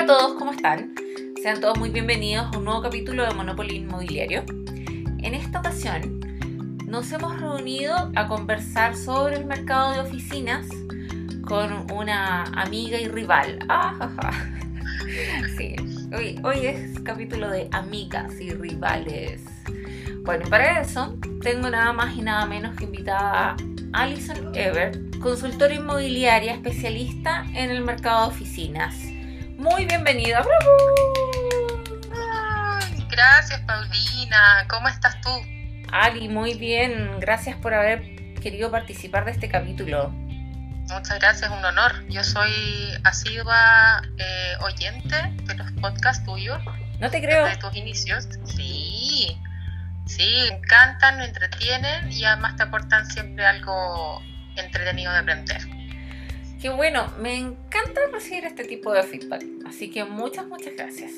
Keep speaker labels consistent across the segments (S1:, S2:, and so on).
S1: Hola a todos, ¿cómo están? Sean todos muy bienvenidos a un nuevo capítulo de Monopoly Inmobiliario. En esta ocasión nos hemos reunido a conversar sobre el mercado de oficinas con una amiga y rival. Ah, Sí, hoy, hoy es capítulo de amigas y rivales. Bueno, para eso tengo nada más y nada menos que invitada a Alison Ever, consultora inmobiliaria especialista en el mercado de oficinas. Muy bienvenida, bravo.
S2: gracias Paulina, ¿cómo estás tú?
S1: Ali, muy bien, gracias por haber querido participar de este capítulo.
S2: Muchas gracias, un honor. Yo soy asidua eh, oyente de los podcasts tuyos.
S1: No te creo.
S2: De tus inicios. Sí, sí, me encantan, me entretienen y además te aportan siempre algo entretenido de aprender.
S1: Qué bueno, me encanta recibir este tipo de feedback. Así que muchas, muchas gracias.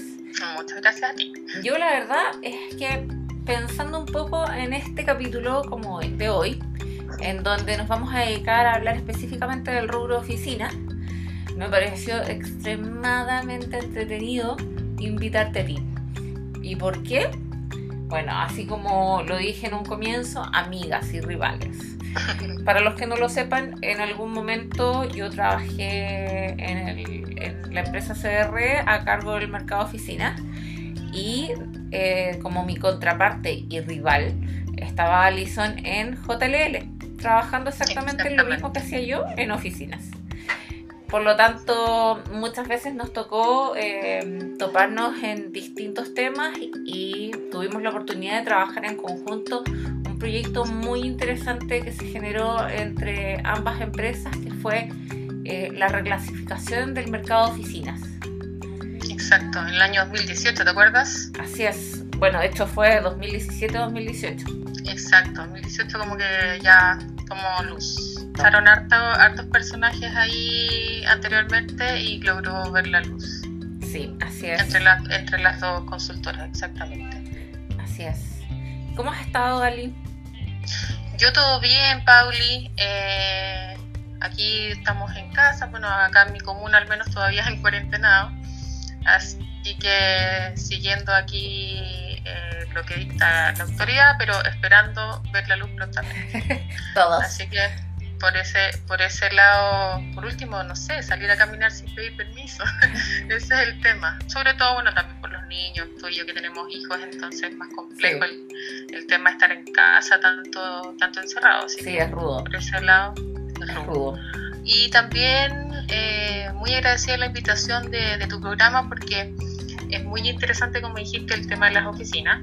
S2: Muchas gracias a ti.
S1: Yo la verdad es que pensando un poco en este capítulo como de hoy, en donde nos vamos a dedicar a hablar específicamente del rubro oficina, me pareció extremadamente entretenido invitarte a ti. ¿Y por qué? Bueno, así como lo dije en un comienzo, amigas y rivales. Para los que no lo sepan, en algún momento yo trabajé en, la empresa CR a cargo del mercado oficina y eh, como mi contraparte y rival estaba Alison en JLL trabajando exactamente lo mismo que hacía yo en oficinas. Por lo tanto, muchas veces nos tocó eh, toparnos en distintos temas y, tuvimos la oportunidad de trabajar en conjunto un proyecto muy interesante que se generó entre ambas empresas, que fue eh, la reclasificación del mercado de oficinas.
S2: Exacto, en el año 2018, ¿te acuerdas?
S1: Así es. Bueno, de hecho fue 2017-2018.
S2: Exacto, 2018 como que ya como luz. Estaron hartos personajes ahí anteriormente y logró ver la luz.
S1: Sí, así es.
S2: Entre, entre las dos consultoras, exactamente.
S1: Así es. ¿Cómo has estado, Dali?
S2: Yo todo bien, Pauli. Eh, aquí estamos en casa, bueno, acá en mi comuna al menos todavía en cuarentena. Así que siguiendo aquí eh, lo que dicta la autoridad, pero esperando ver la luz prontamente.
S1: Todos.
S2: Así que por ese, por ese lado, por último, no sé, salir a caminar sin pedir permiso. ese es el tema. Sobre todo, bueno, también por niños, tú y yo que tenemos hijos, entonces es más complejo el, tema de estar en casa tanto, tanto encerrado.
S1: sí, es rudo.
S2: Por ese lado, es, rudo. Y también eh, muy agradecida la invitación de, de tu programa porque es muy interesante, como dijiste, el tema de las oficinas.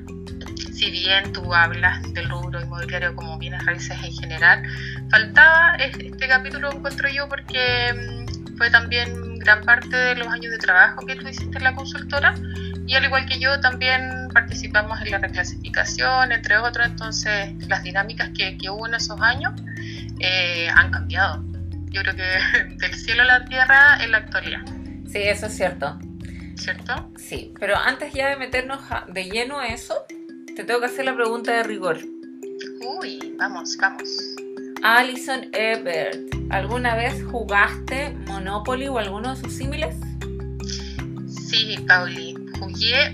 S2: Si bien tú hablas del rubro inmobiliario como bienes raíces en general, faltaba este capítulo, encuentro yo, porque mm, fue también gran parte de los años de trabajo que tú hiciste en la consultora y al igual que yo también participamos en la reclasificación, entre otros, entonces las dinámicas que, que hubo en esos años eh, han cambiado. Yo creo que del cielo a la tierra en la actualidad.
S1: Sí, eso es cierto.
S2: ¿cierto?
S1: Sí, pero antes ya de meternos de lleno a eso, te tengo que hacer la pregunta de rigor.
S2: Uy, vamos, vamos.
S1: Alison Ebert, ¿alguna vez jugaste Monopoly o alguno de sus símiles?
S2: Sí, Pauli, jugué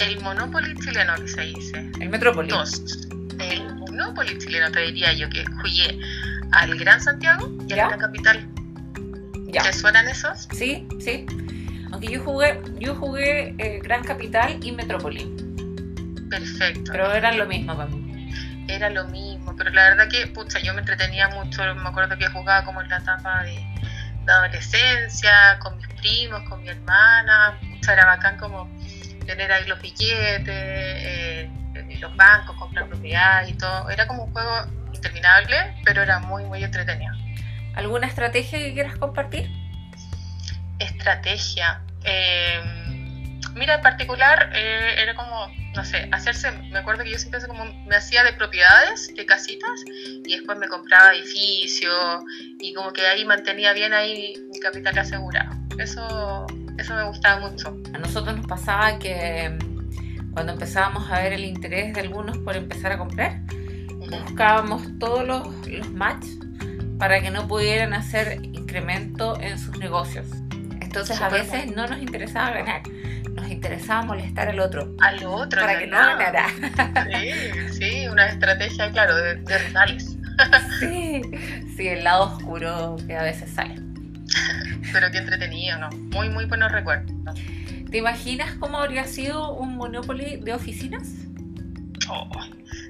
S2: el Monopoly chileno que se dice.
S1: El Metrópoli.
S2: Dos. El Monopoly chileno te diría yo que jugué al Gran Santiago y a la Gran Capital. ¿Ya? ¿Te suenan esos?
S1: Sí, sí. Aunque yo jugué, yo jugué eh, Gran Capital y Metrópoli.
S2: Perfecto.
S1: Pero era lo mismo para mí.
S2: Era lo mismo, pero la verdad que, pucha, yo me entretenía mucho. Me acuerdo que jugaba como en la etapa de, adolescencia, con mis primos, con mi hermana. Era bacán como tener ahí los billetes, eh, los bancos, comprar propiedad y todo. Era como un juego interminable, pero era muy, muy entretenido.
S1: ¿Alguna estrategia que quieras compartir?
S2: Estrategia. Eh, mira, en particular eh, era como, no sé, hacerse, me acuerdo que yo siempre como, me hacía de propiedades, de casitas, y después me compraba edificios, y como que ahí mantenía bien ahí mi capital asegurado. Eso, eso me gustaba mucho.
S1: A nosotros nos pasaba que cuando empezábamos a ver el interés de algunos por empezar a comprar, buscábamos todos los, los match para que no pudieran hacer incremento en sus negocios Entonces a veces no nos interesaba ganar, nos interesaba molestar al otro.
S2: Al otro.
S1: Para que no ganara.
S2: Sí, sí, una estrategia, claro, de, de rivales.
S1: Sí, sí, el lado oscuro que a veces sale.
S2: Pero qué entretenido, ¿no? Muy, muy buenos recuerdos.
S1: ¿Te imaginas cómo habría sido un Monopoly de oficinas?
S2: Oh,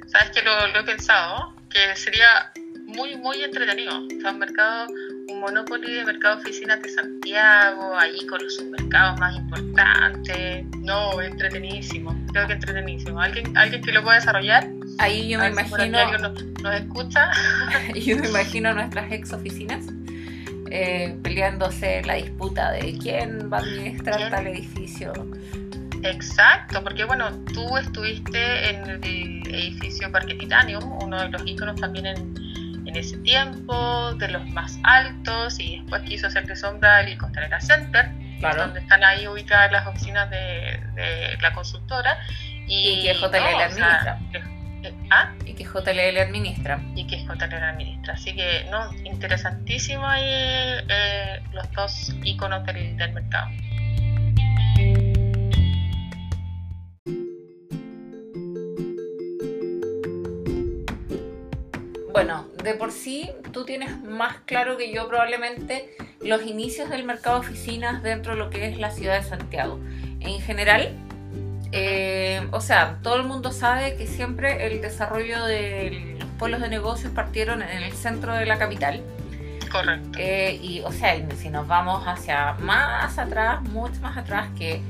S2: Sabes que lo, lo, he pensado, que sería muy, muy entretenido. O sea, un mercado, un Monopoly de mercado oficinas de Santiago, ahí con los supermercados más importantes. No, entretenidísimo. Creo que entretenidísimo. ¿Alguien, alguien que lo pueda desarrollar?
S1: Ahí yo me imagino.
S2: nos, nos escucha.
S1: yo me imagino nuestras ex oficinas eh, peleándose la disputa de quién va a administrar ¿Quién? tal edificio.
S2: Exacto, porque bueno, tú estuviste en el edificio Parque Titanium, uno de los íconos también en, en ese tiempo, de los más altos, y después quiso hacer de sombra el Costanera Center,
S1: claro.
S2: donde están ahí ubicadas las oficinas de, de la consultora. Y,
S1: y que JL no, administra.
S2: O sea, ¿Ah?
S1: Y que JLL administra.
S2: Y que JLL administra. Así que, no, interesantísimo ahí eh, los dos iconos del, del mercado.
S1: Bueno, de por sí tú tienes más claro que yo probablemente los inicios del mercado de oficinas dentro de lo que es la ciudad de Santiago. En general, eh, o sea, todo el mundo sabe que siempre el desarrollo de los polos de negocios partieron en el centro de la capital.
S2: Correcto.
S1: Eh, y, o sea, si nos vamos hacia más atrás, mucho más atrás, que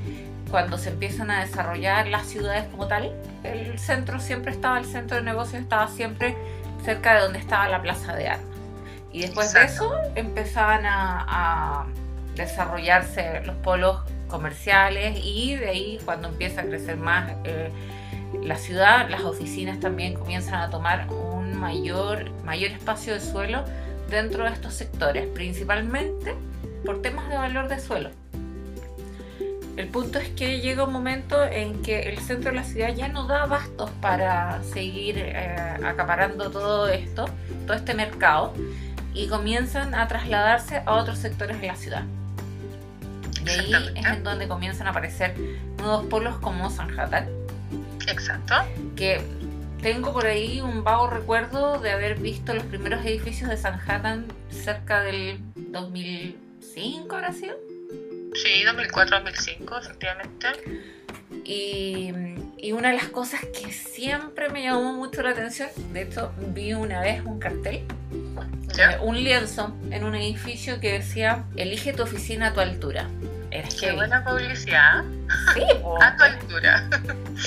S1: cuando se empiezan a desarrollar las ciudades como tal, el centro siempre estaba, el centro de negocios estaba siempre cerca de donde estaba la plaza de armas. Y después Exacto. de eso empezaban a, a desarrollarse los polos comerciales y de ahí cuando empieza a crecer más eh, la ciudad, las oficinas también comienzan a tomar un mayor, mayor espacio de suelo dentro de estos sectores, principalmente por temas de valor de suelo. El punto es que llega un momento en que el centro de la ciudad ya no da bastos para seguir eh, acaparando todo esto, todo este mercado, y comienzan a trasladarse a otros sectores de la ciudad. Y ahí es en donde comienzan a aparecer nuevos polos como Sanhattan.
S2: Exacto.
S1: Que tengo por ahí un vago recuerdo de haber visto los primeros edificios de Sanhattan cerca del 2005, ¿habrá sido?
S2: Sí, 2004-2005, efectivamente.
S1: Y, y, una de las cosas que siempre me llamó mucho la atención, de hecho vi una vez un cartel,
S2: ¿Ya?
S1: un lienzo en un edificio que decía, elige tu oficina a tu altura. Era
S2: Qué buena publicidad.
S1: Sí, po.
S2: a tu altura.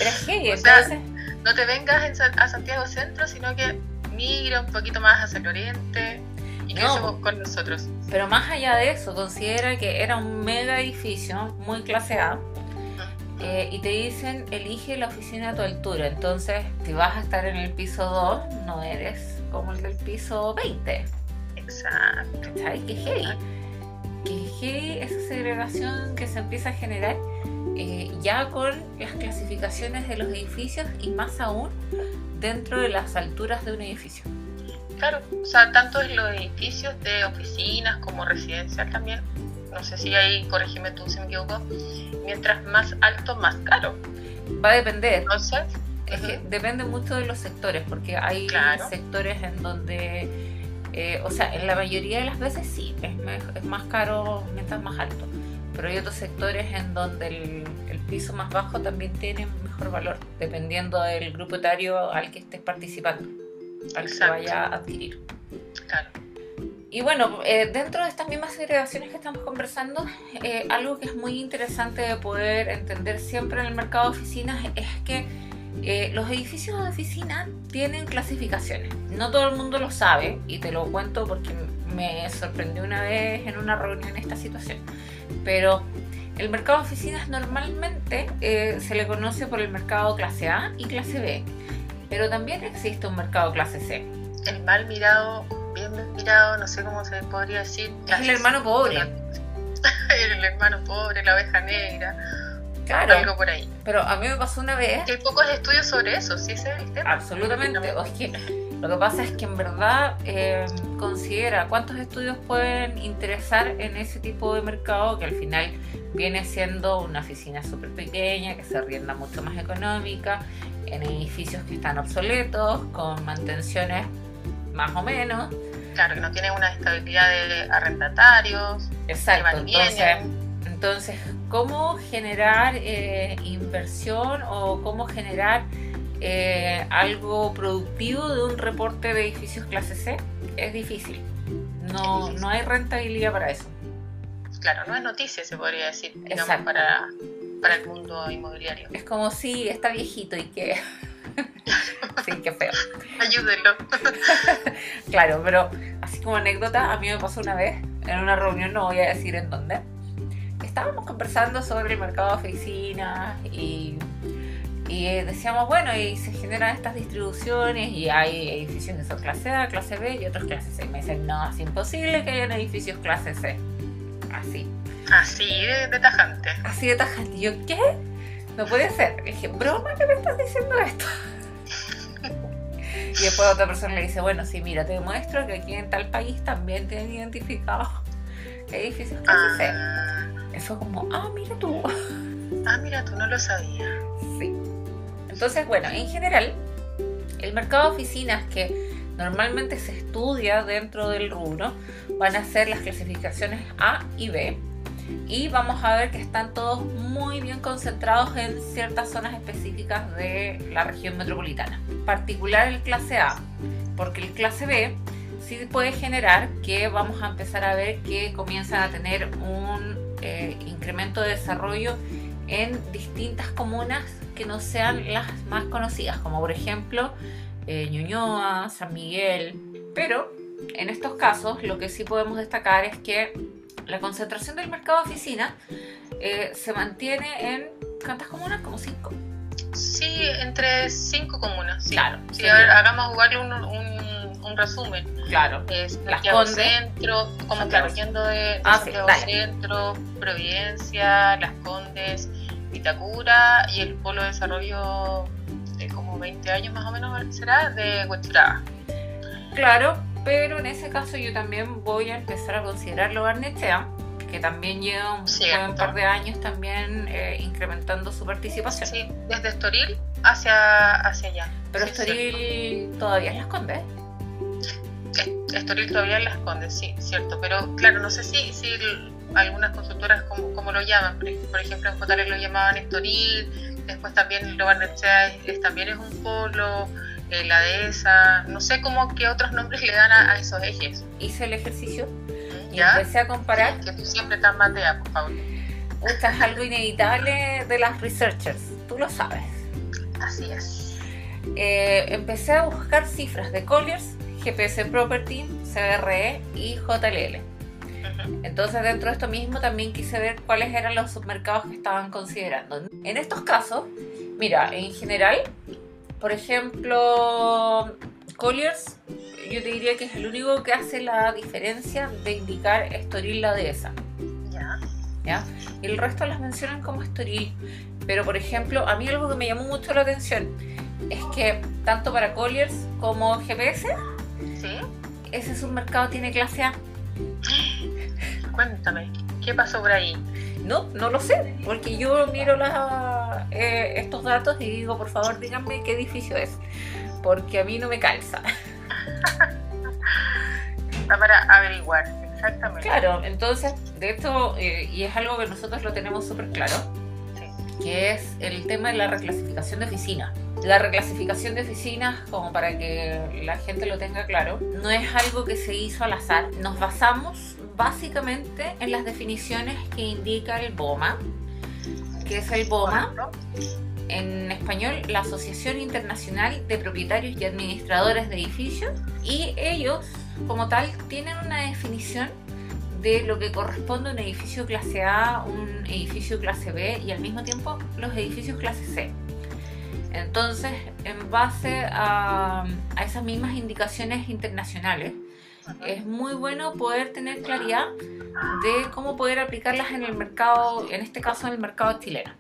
S1: Era heavy,
S2: O sea,
S1: entonces...
S2: No te vengas a Santiago Centro, sino que migra un poquito más hacia el oriente y que
S1: No.
S2: con nosotros.
S1: Pero más allá de eso, considera que era un mega edificio, muy clase A, eh, y te dicen, elige la oficina a tu altura. Entonces, si vas a estar en el piso 2, no eres como el del piso 20.
S2: Exacto.
S1: ¿Cachai? Que heavy. Que esa segregación que se empieza a generar eh, ya con las clasificaciones de los edificios y más aún dentro de las alturas de un edificio.
S2: Claro, o sea, tanto en los edificios de oficinas como residencial también. No sé si ahí, corregime tú si me equivoco. Mientras más alto, más caro.
S1: Va a depender.
S2: Entonces,
S1: Es que
S2: ujú,
S1: depende mucho de los sectores, porque hay
S2: Claro.
S1: sectores en donde, eh, o sea, en la mayoría de las veces sí, es, es más caro mientras más alto, pero hay otros sectores en donde el, el piso más bajo también tiene mejor valor, dependiendo del grupo etario al que estés participando, al que
S2: Exacto.
S1: vaya a adquirir.
S2: claro.
S1: Y bueno, eh, dentro de estas mismas segregaciones que estamos conversando, eh, algo que es muy interesante de poder entender siempre en el mercado de oficinas es que eh, los edificios de oficina tienen clasificaciones. No todo el mundo lo sabe y te lo cuento porque me sorprendió una vez en una reunión esta situación. Pero el mercado de oficinas normalmente eh, se le conoce por el mercado clase A y clase B, pero también existe un mercado clase C.
S2: El mal mirado, bien mirado, no sé cómo se podría decir.
S1: Es el hermano pobre.
S2: el hermano pobre, la oveja negra,
S1: Claro,
S2: algo por ahí.
S1: pero a mí me pasó una vez
S2: Que hay pocos estudios sobre eso, sí, ese es el tema.
S1: Absolutamente. O es que Lo que pasa es que en verdad eh, considera cuántos estudios pueden interesar en ese tipo de mercado que al final viene siendo una oficina súper pequeña, que se rienda mucho más económica, en edificios que están obsoletos, con mantenciones más o menos.
S2: Claro, que no tienen una estabilidad de arrendatarios.
S1: Exacto, entonces, ¿cómo generar eh, inversión o cómo generar eh, algo productivo de un reporte de edificios clase C es difícil. No, no hay rentabilidad para eso.
S2: Claro, no es noticia, se podría decir, digamos, para, para el mundo inmobiliario.
S1: Es como si está viejito y que... sí, qué feo.
S2: Ayúdenlo.
S1: claro, pero así como anécdota, a mí me pasó una vez en una reunión, no voy a decir en dónde, estábamos conversando sobre el mercado de oficinas y y decíamos, bueno, y se generan estas distribuciones y hay edificios que son clase A, clase B y otros clase C. Y me dicen, no, es imposible que hayan edificios clase C. Así.
S2: Así de, tajante.
S1: Así de tajante. Y yo, ¿qué? No puede ser. Le dije, broma que me estás diciendo esto. y después otra persona le dice, bueno, sí, mira, te demuestro que aquí en tal país también tienen identificado edificios clase C. Eso como, ah, mira tú.
S2: Ah, mira tú, no lo sabía.
S1: Sí. Entonces, bueno, en general, el mercado de oficinas que normalmente se estudia dentro del rubro van a ser las clasificaciones A y B. Y vamos a ver que están todos muy bien concentrados en ciertas zonas específicas de la región metropolitana. En particular el clase A, porque el clase B sí puede generar que vamos a empezar a ver que comienzan a tener un eh, incremento de desarrollo en distintas comunas que no sean las más conocidas, como por ejemplo eh, Ñuñoa, San Miguel. Pero en estos casos lo que sí podemos destacar es que la concentración del mercado de oficina eh, se mantiene en ¿cuántas comunas? Como cinco.
S2: Sí, entre cinco comunas. Claro. Si hagamos un, un, resumen.
S1: Claro.
S2: Es Las Condes. Centro, como claro, yendo de, ah, Centro, Providencia, Las Condes, Vitacura y el Polo de Desarrollo de como 20 años más o menos será de Huechuraba.
S1: Claro, pero en ese caso yo también voy a empezar a considerarlo Barnechea, que también lleva un, par de años también eh, incrementando su participación.
S2: Sí, desde Estoril hacia, hacia allá.
S1: Pero Estoril todavía es Las Condes.
S2: Estoril todavía es Las Condes, sí, cierto. Pero claro, no sé si, si algunas consultoras como, como lo llaman, por, ejemplo en JL lo llamaban Estoril, después también lo es, también es un polo, eh, la dehesa, no sé cómo qué otros nombres le dan a, esos ejes.
S1: Hice el ejercicio y empecé a comparar.
S2: que tú siempre estás matea, por favor.
S1: Esto es algo inevitable de las researchers, tú lo sabes.
S2: Así es.
S1: Eh, empecé a buscar cifras de Colliers, GPS Property, CRE y JLL entonces dentro de esto mismo también quise ver cuáles eran los submercados que estaban considerando. En estos casos, mira, en general, por ejemplo, Colliers, yo te diría que es el único que hace la diferencia de indicar Estoril la dehesa. Ya. ¿Ya? Y el resto las mencionan como Estoril. Pero por ejemplo, a mí algo que me llamó mucho la atención es que tanto para Colliers como GPS, ese submercado tiene clase A.
S2: Cuéntame, ¿qué pasó por ahí?
S1: No, no lo sé, porque yo miro eh, estos datos y digo, por favor, díganme qué edificio es, porque a mí no me calza.
S2: Está para averiguar, exactamente.
S1: Claro, entonces, de esto, eh, y es algo que nosotros lo tenemos súper claro, que es el tema de la reclasificación de oficinas. La reclasificación de oficinas, como para que la gente lo tenga claro, no es algo que se hizo al azar. Nos basamos básicamente en las definiciones que indica el BOMA, que es el BOMA, en español, la Asociación Internacional de Propietarios y Administradores de Edificios, y ellos, como tal, tienen una definición de lo que corresponde a un edificio clase A, un edificio clase B y al mismo tiempo los edificios clase C. Entonces, en base a, a esas mismas indicaciones internacionales, es muy bueno poder tener claridad de cómo poder aplicarlas en el mercado, en este caso en el mercado chileno,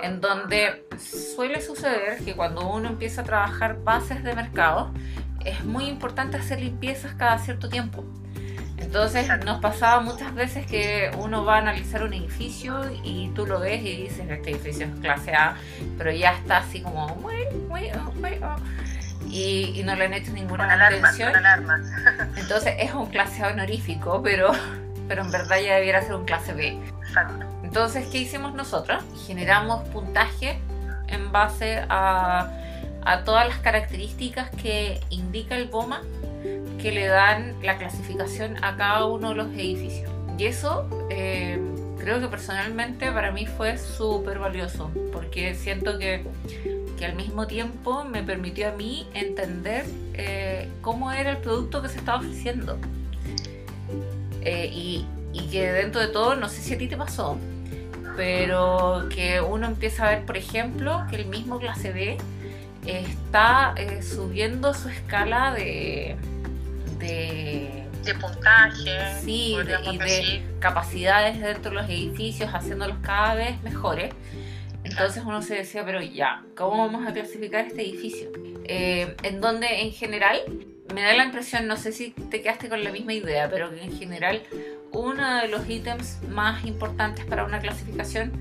S1: en donde suele suceder que cuando uno empieza a trabajar bases de mercado, es muy importante hacer limpiezas cada cierto tiempo. Entonces nos pasaba muchas veces que uno va a analizar un edificio y tú lo ves y dices, este edificio es clase A, pero ya está así como, muy, muy, muy, y, no le han hecho ninguna atención. Entonces es un clase A honorífico, pero, pero en verdad ya debiera ser un clase B. Entonces, ¿qué hicimos nosotros? Generamos puntaje en base a, a todas las características que indica el BOMA que le dan la clasificación a cada uno de los edificios. Y eso eh, creo que personalmente para mí fue súper valioso, porque siento que, que, al mismo tiempo me permitió a mí entender eh, cómo era el producto que se estaba ofreciendo. Eh, y, y que dentro de todo, no sé si a ti te pasó, pero que uno empieza a ver, por ejemplo, que el mismo clase B está subiendo su escala de,
S2: de, puntaje.
S1: Sí, y de capacidades dentro de los edificios, haciéndolos cada vez mejores. Entonces uno se decía, pero ya, ¿cómo vamos a clasificar este edificio? Eh, en donde en general me da la impresión, no sé si te quedaste con la misma idea, pero que en general uno de los ítems más importantes para una clasificación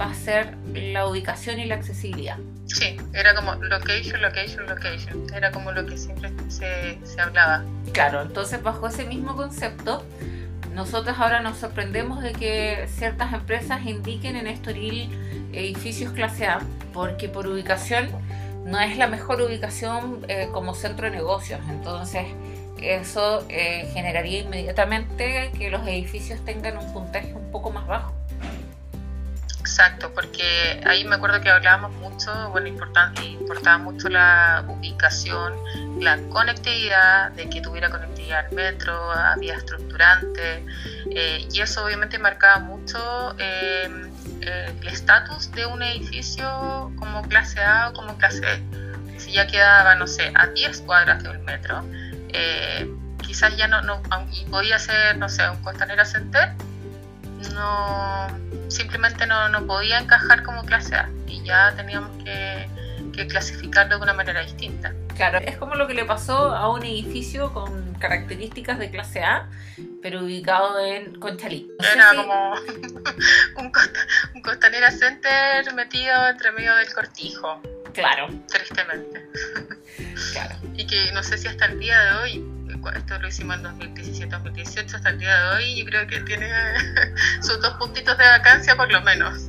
S1: va a ser la ubicación y la accesibilidad.
S2: Sí, era como location, location, location. Era como lo que siempre se, se hablaba.
S1: Claro, entonces bajo ese mismo concepto, nosotros ahora nos sorprendemos de que ciertas empresas indiquen en Estoril edificios clase A, porque por ubicación no es la mejor ubicación eh, como centro de negocios. Entonces, eso eh, generaría inmediatamente que los edificios tengan un puntaje un poco más bajo.
S2: Exacto, porque ahí me acuerdo que hablábamos mucho, bueno, importaba mucho la ubicación, la conectividad, de que tuviera conectividad al metro, a vía estructurante, eh, y eso obviamente marcaba mucho eh, eh, el estatus de un edificio como clase A o como clase B. Si ya quedaba, no sé, a 10 cuadras de un metro, quizás ya no, no, y podía ser, no sé, un Costanera Center, no simplemente no, no podía encajar como clase A y ya teníamos que, clasificarlo de una manera distinta.
S1: Claro, es como lo que le pasó a un edificio con características de clase A, pero ubicado en Conchalí.
S2: Era como un, costanera center metido entre medio del cortijo.
S1: Claro.
S2: Tristemente. Claro. Y que no sé si hasta el día de hoy esto lo hicimos en 2017-2018 hasta el día de hoy y creo que tiene sus dos puntitos de vacancia por lo menos.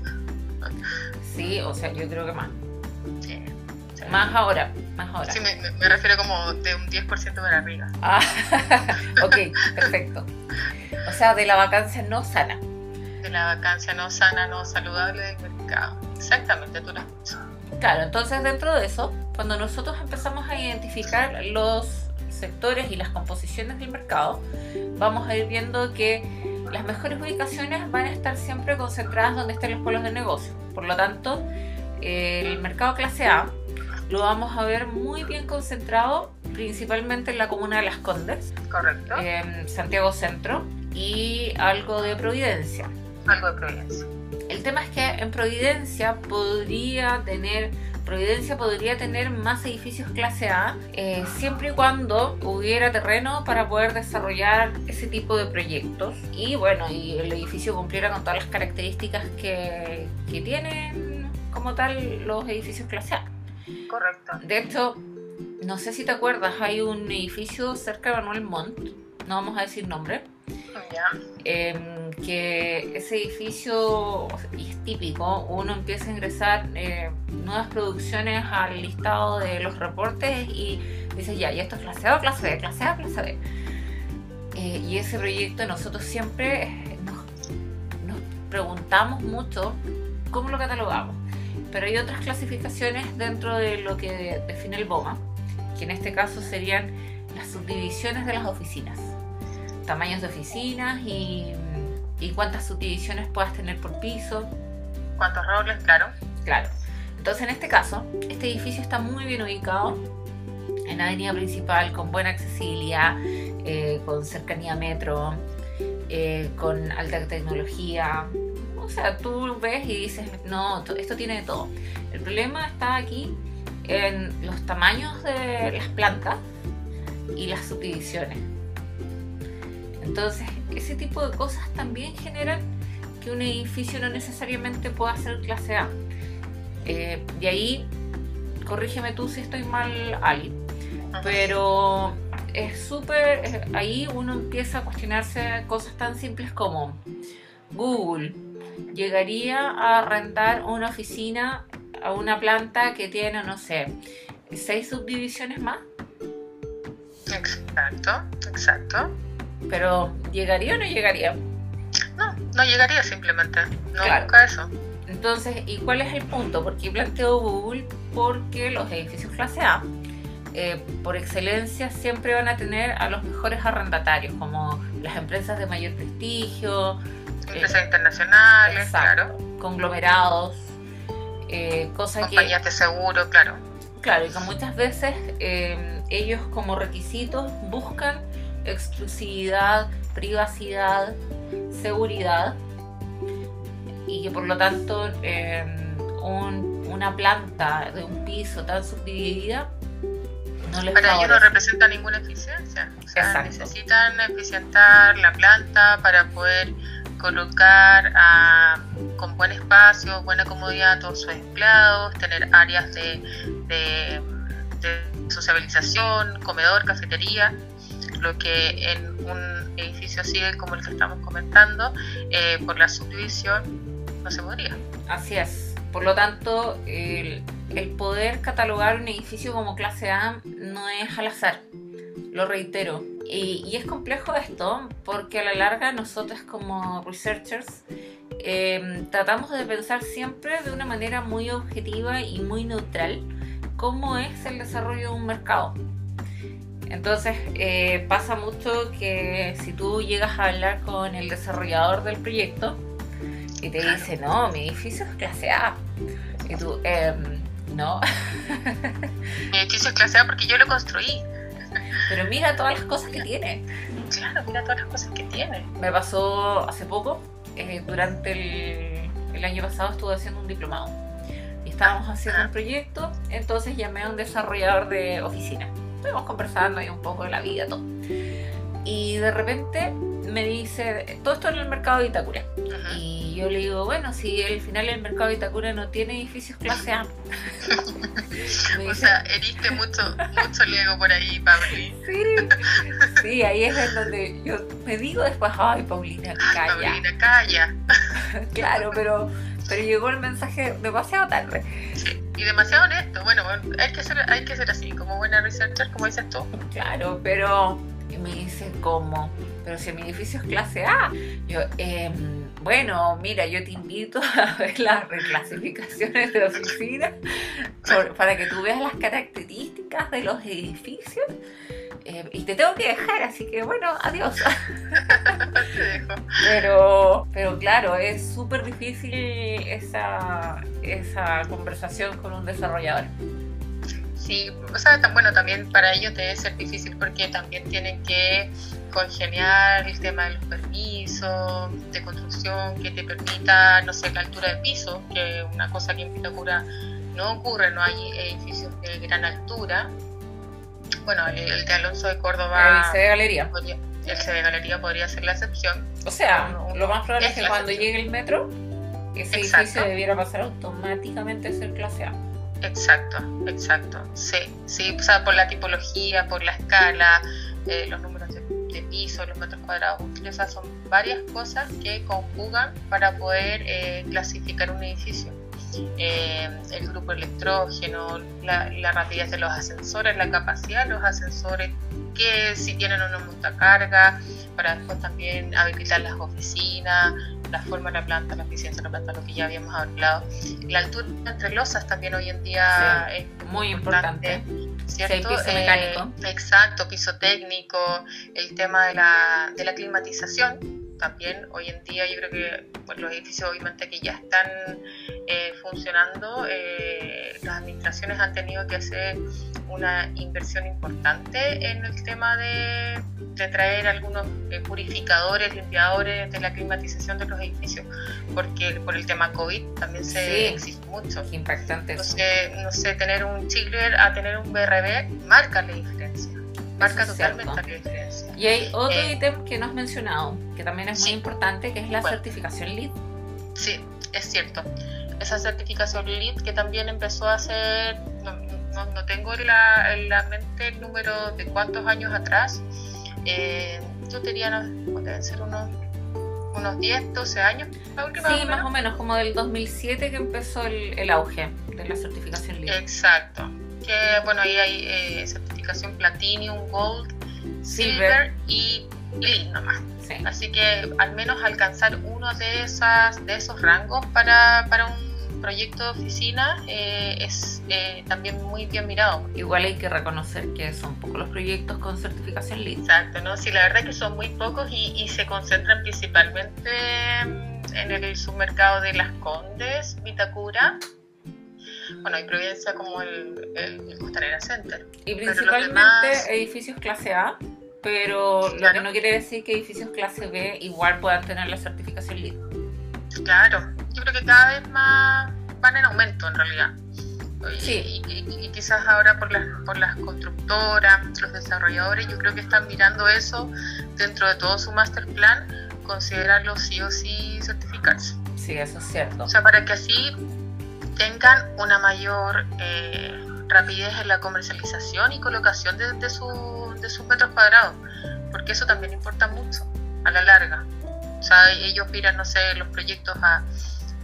S1: Sí, o sea, yo creo que más. Más ahora, más ahora.
S2: Sí, me, refiero como de un 10% para arriba.
S1: Ah, ok, perfecto. O sea, de la vacancia no sana.
S2: De la vacancia no sana, no saludable del mercado. Exactamente, tú lo has
S1: Claro, entonces dentro de eso, cuando nosotros empezamos a identificar los sectores y las composiciones del mercado, vamos a ir viendo que las mejores ubicaciones van a estar siempre concentradas donde estén los pueblos de negocio. Por lo tanto, el mercado clase A lo vamos a ver muy bien concentrado, principalmente en la comuna de Las Condes,
S2: Correcto.
S1: en Santiago Centro y algo de Providencia.
S2: Algo de Providencia.
S1: El tema es que en Providencia podría tener Providencia podría tener más edificios clase A eh, siempre y cuando hubiera terreno para poder desarrollar ese tipo de proyectos y bueno, y el edificio cumpliera con todas las características que, que tienen como tal los edificios clase A.
S2: Correcto.
S1: De hecho, no sé si te acuerdas, hay un edificio cerca de Manuel Montt, no vamos a decir nombre, Em, que ese edificio es típico, uno empieza a ingresar eh, nuevas producciones al listado de los reportes y dice ya, y esto es clase A, clase B, clase A, clase B. Eh, y ese proyecto nosotros siempre eh, nos, nos preguntamos mucho cómo lo catalogamos. Pero hay otras clasificaciones dentro de lo que define el BOMA, que en este caso serían las subdivisiones de las oficinas tamaños de oficinas y, cuántas subdivisiones puedas tener por piso.
S2: ¿Cuántos roles? Claro.
S1: Claro. Entonces, en este caso, este edificio está muy bien ubicado en la avenida principal, con buena accesibilidad, eh, con cercanía a metro, eh, con alta tecnología. O sea, tú ves y dices, no, esto tiene de todo. El problema está aquí en los tamaños de las plantas y las subdivisiones. Entonces, ese tipo de cosas también generan que un edificio no necesariamente pueda ser clase A. Eh, y ahí, corrígeme tú si estoy mal, Ali, pero es súper, ahí uno empieza a cuestionarse cosas tan simples como Google llegaría a rentar una oficina a una planta que tiene, no sé, seis subdivisiones más.
S2: Exacto, exacto.
S1: Pero ¿llegaría o no llegaría?
S2: No, no llegaría simplemente. No busca eso.
S1: Entonces, ¿y cuál es el punto? Porque planteo Google porque los edificios clase A, eh, por excelencia, siempre van a tener a los mejores arrendatarios, como las empresas de mayor prestigio.
S2: Empresas internacionales, claro.
S1: Conglomerados, eh, cosas
S2: Compañías de seguro, claro.
S1: Claro, y que muchas veces eh, ellos como requisitos buscan exclusividad, privacidad, seguridad y que por lo tanto em, una planta de un piso tan subdividida
S2: no les para ellos no representa ninguna eficiencia. O sea, necesitan eficientar la planta para poder colocar con buen espacio, buena comodidad a todos sus empleados, tener áreas de, de sociabilización, comedor, cafetería lo que en un edificio así como el que estamos comentando, eh, por la subdivisión no se podría.
S1: Así es. Por lo tanto, el, poder catalogar un edificio como clase A no es al azar. Lo reitero. Y, es complejo esto porque a la larga nosotros como researchers eh, tratamos de pensar siempre de una manera muy objetiva y muy neutral cómo es el desarrollo de un mercado. Entonces eh, pasa mucho que si tú llegas a hablar con el desarrollador del proyecto y te dice, no, mi edificio es clase A. Y tú, em, no.
S2: mi edificio es clase A porque yo lo construí.
S1: Pero mira todas las cosas que tiene.
S2: Claro, mira todas las cosas que tiene.
S1: Me pasó hace poco, eh, durante el, el año pasado estuve haciendo un diplomado. Y estábamos haciendo un proyecto, entonces llamé a un desarrollador de oficina estuvimos conversando ahí un poco de la vida, todo. Y de repente me dice, todo esto en el mercado de Itacura. Y yo le digo, bueno, si al final el mercado de Itacura no tiene edificios clase A.
S2: o sea, heriste mucho, mucho Lego por ahí, Pauli.
S1: Sí, sí, ahí es donde yo me digo después, ay, Paulina, calla.
S2: Paulina, calla.
S1: claro, pero, pero llegó el mensaje demasiado tarde.
S2: Sí y demasiado honesto. Bueno, hay que ser, hay que ser así, como buena researcher, como dices tú.
S1: Claro, pero me dicen como, pero si mi edificio es clase A, yo, eh, bueno, mira, yo te invito a ver las reclasificaciones de oficina para que tú veas las características de los edificios. Eh, y te tengo que dejar, así que bueno, adiós. pero, pero claro, es súper difícil esa, esa conversación con un desarrollador.
S2: Sí, o sea, bueno, también para ellos debe ser difícil porque también tienen que congeniar el tema de los permisos de construcción que te permita, no sé, la altura de piso, que es una cosa que en Pitacura no ocurre, no hay edificios de gran altura, bueno, el de Alonso de Córdoba.
S1: El C de Galería.
S2: el C de Galería podría ser la excepción.
S1: O sea, lo más probable es, que cuando llegue el metro, ese edificio debiera pasar automáticamente a ser clase A.
S2: Exacto, exacto. Sí, sí, o sea, por la tipología, por la escala, eh, los números de, piso, los metros cuadrados útiles, son varias cosas que conjugan para poder eh, clasificar un edificio. Eh, el grupo electrógeno, la, rapidez de los ascensores, la capacidad de los ascensores, que si tienen una montacarga, para después también habilitar las oficinas, la forma de la planta, la eficiencia de la planta, lo que ya habíamos hablado. La altura entre losas también hoy en día es
S1: muy importante.
S2: ¿cierto? piso mecánico. Eh, exacto, piso técnico, el tema de la, de la climatización también hoy en día yo creo que pues, los edificios obviamente que ya están eh, funcionando, eh, las administraciones han tenido que hacer una inversión importante en el tema de, traer algunos eh, purificadores, limpiadores de la climatización de los edificios, porque por el tema COVID también se existe mucho.
S1: impactante.
S2: Entonces, no sé, tener un chiller a tener un BRB marca la diferencia. Marca totalmente la diferencia.
S1: Y hay otro eh, ítem que no has mencionado, que también es muy importante, que es la certificación LEED.
S2: Sí, es cierto. Esa certificación LEED que también empezó a hacer, no, no, tengo en la, en la, mente el número de cuántos años atrás, eh, yo no, deben ser unos unos 10, 12 años,
S1: Sí, más o menos, como del 2007 que empezó el, el auge de la certificación LEED.
S2: Exacto. Que bueno, ahí hay eh, certificación Platinum, Gold, Silver, y, LEED nomás. Así que al menos alcanzar uno de, esas, de esos rangos para, para un proyecto de oficina eh, es eh, también muy bien mirado.
S1: Igual hay que reconocer que son pocos los proyectos con certificación LEED.
S2: Exacto, ¿no? Sí, la verdad es que son muy pocos y, y se concentran principalmente en el submercado de Las Condes, Vitacura. Bueno, hay Providencia como el, el, Costanera Center.
S1: Y principalmente edificios clase A, pero lo que no quiere decir que edificios clase B igual puedan tener la certificación LEED.
S2: Claro, yo creo que cada vez más van en aumento en realidad. Sí. Y, quizás ahora por las, por las constructoras, los desarrolladores, yo creo que están mirando eso dentro de todo su master plan, considerarlo sí o sí certificarse.
S1: Sí, eso es cierto.
S2: O sea, para que así tengan una mayor eh, rapidez en la comercialización y colocación de, de, su, de sus metros cuadrados, porque eso también importa mucho a la larga. O sea, ellos miran, no sé, los proyectos a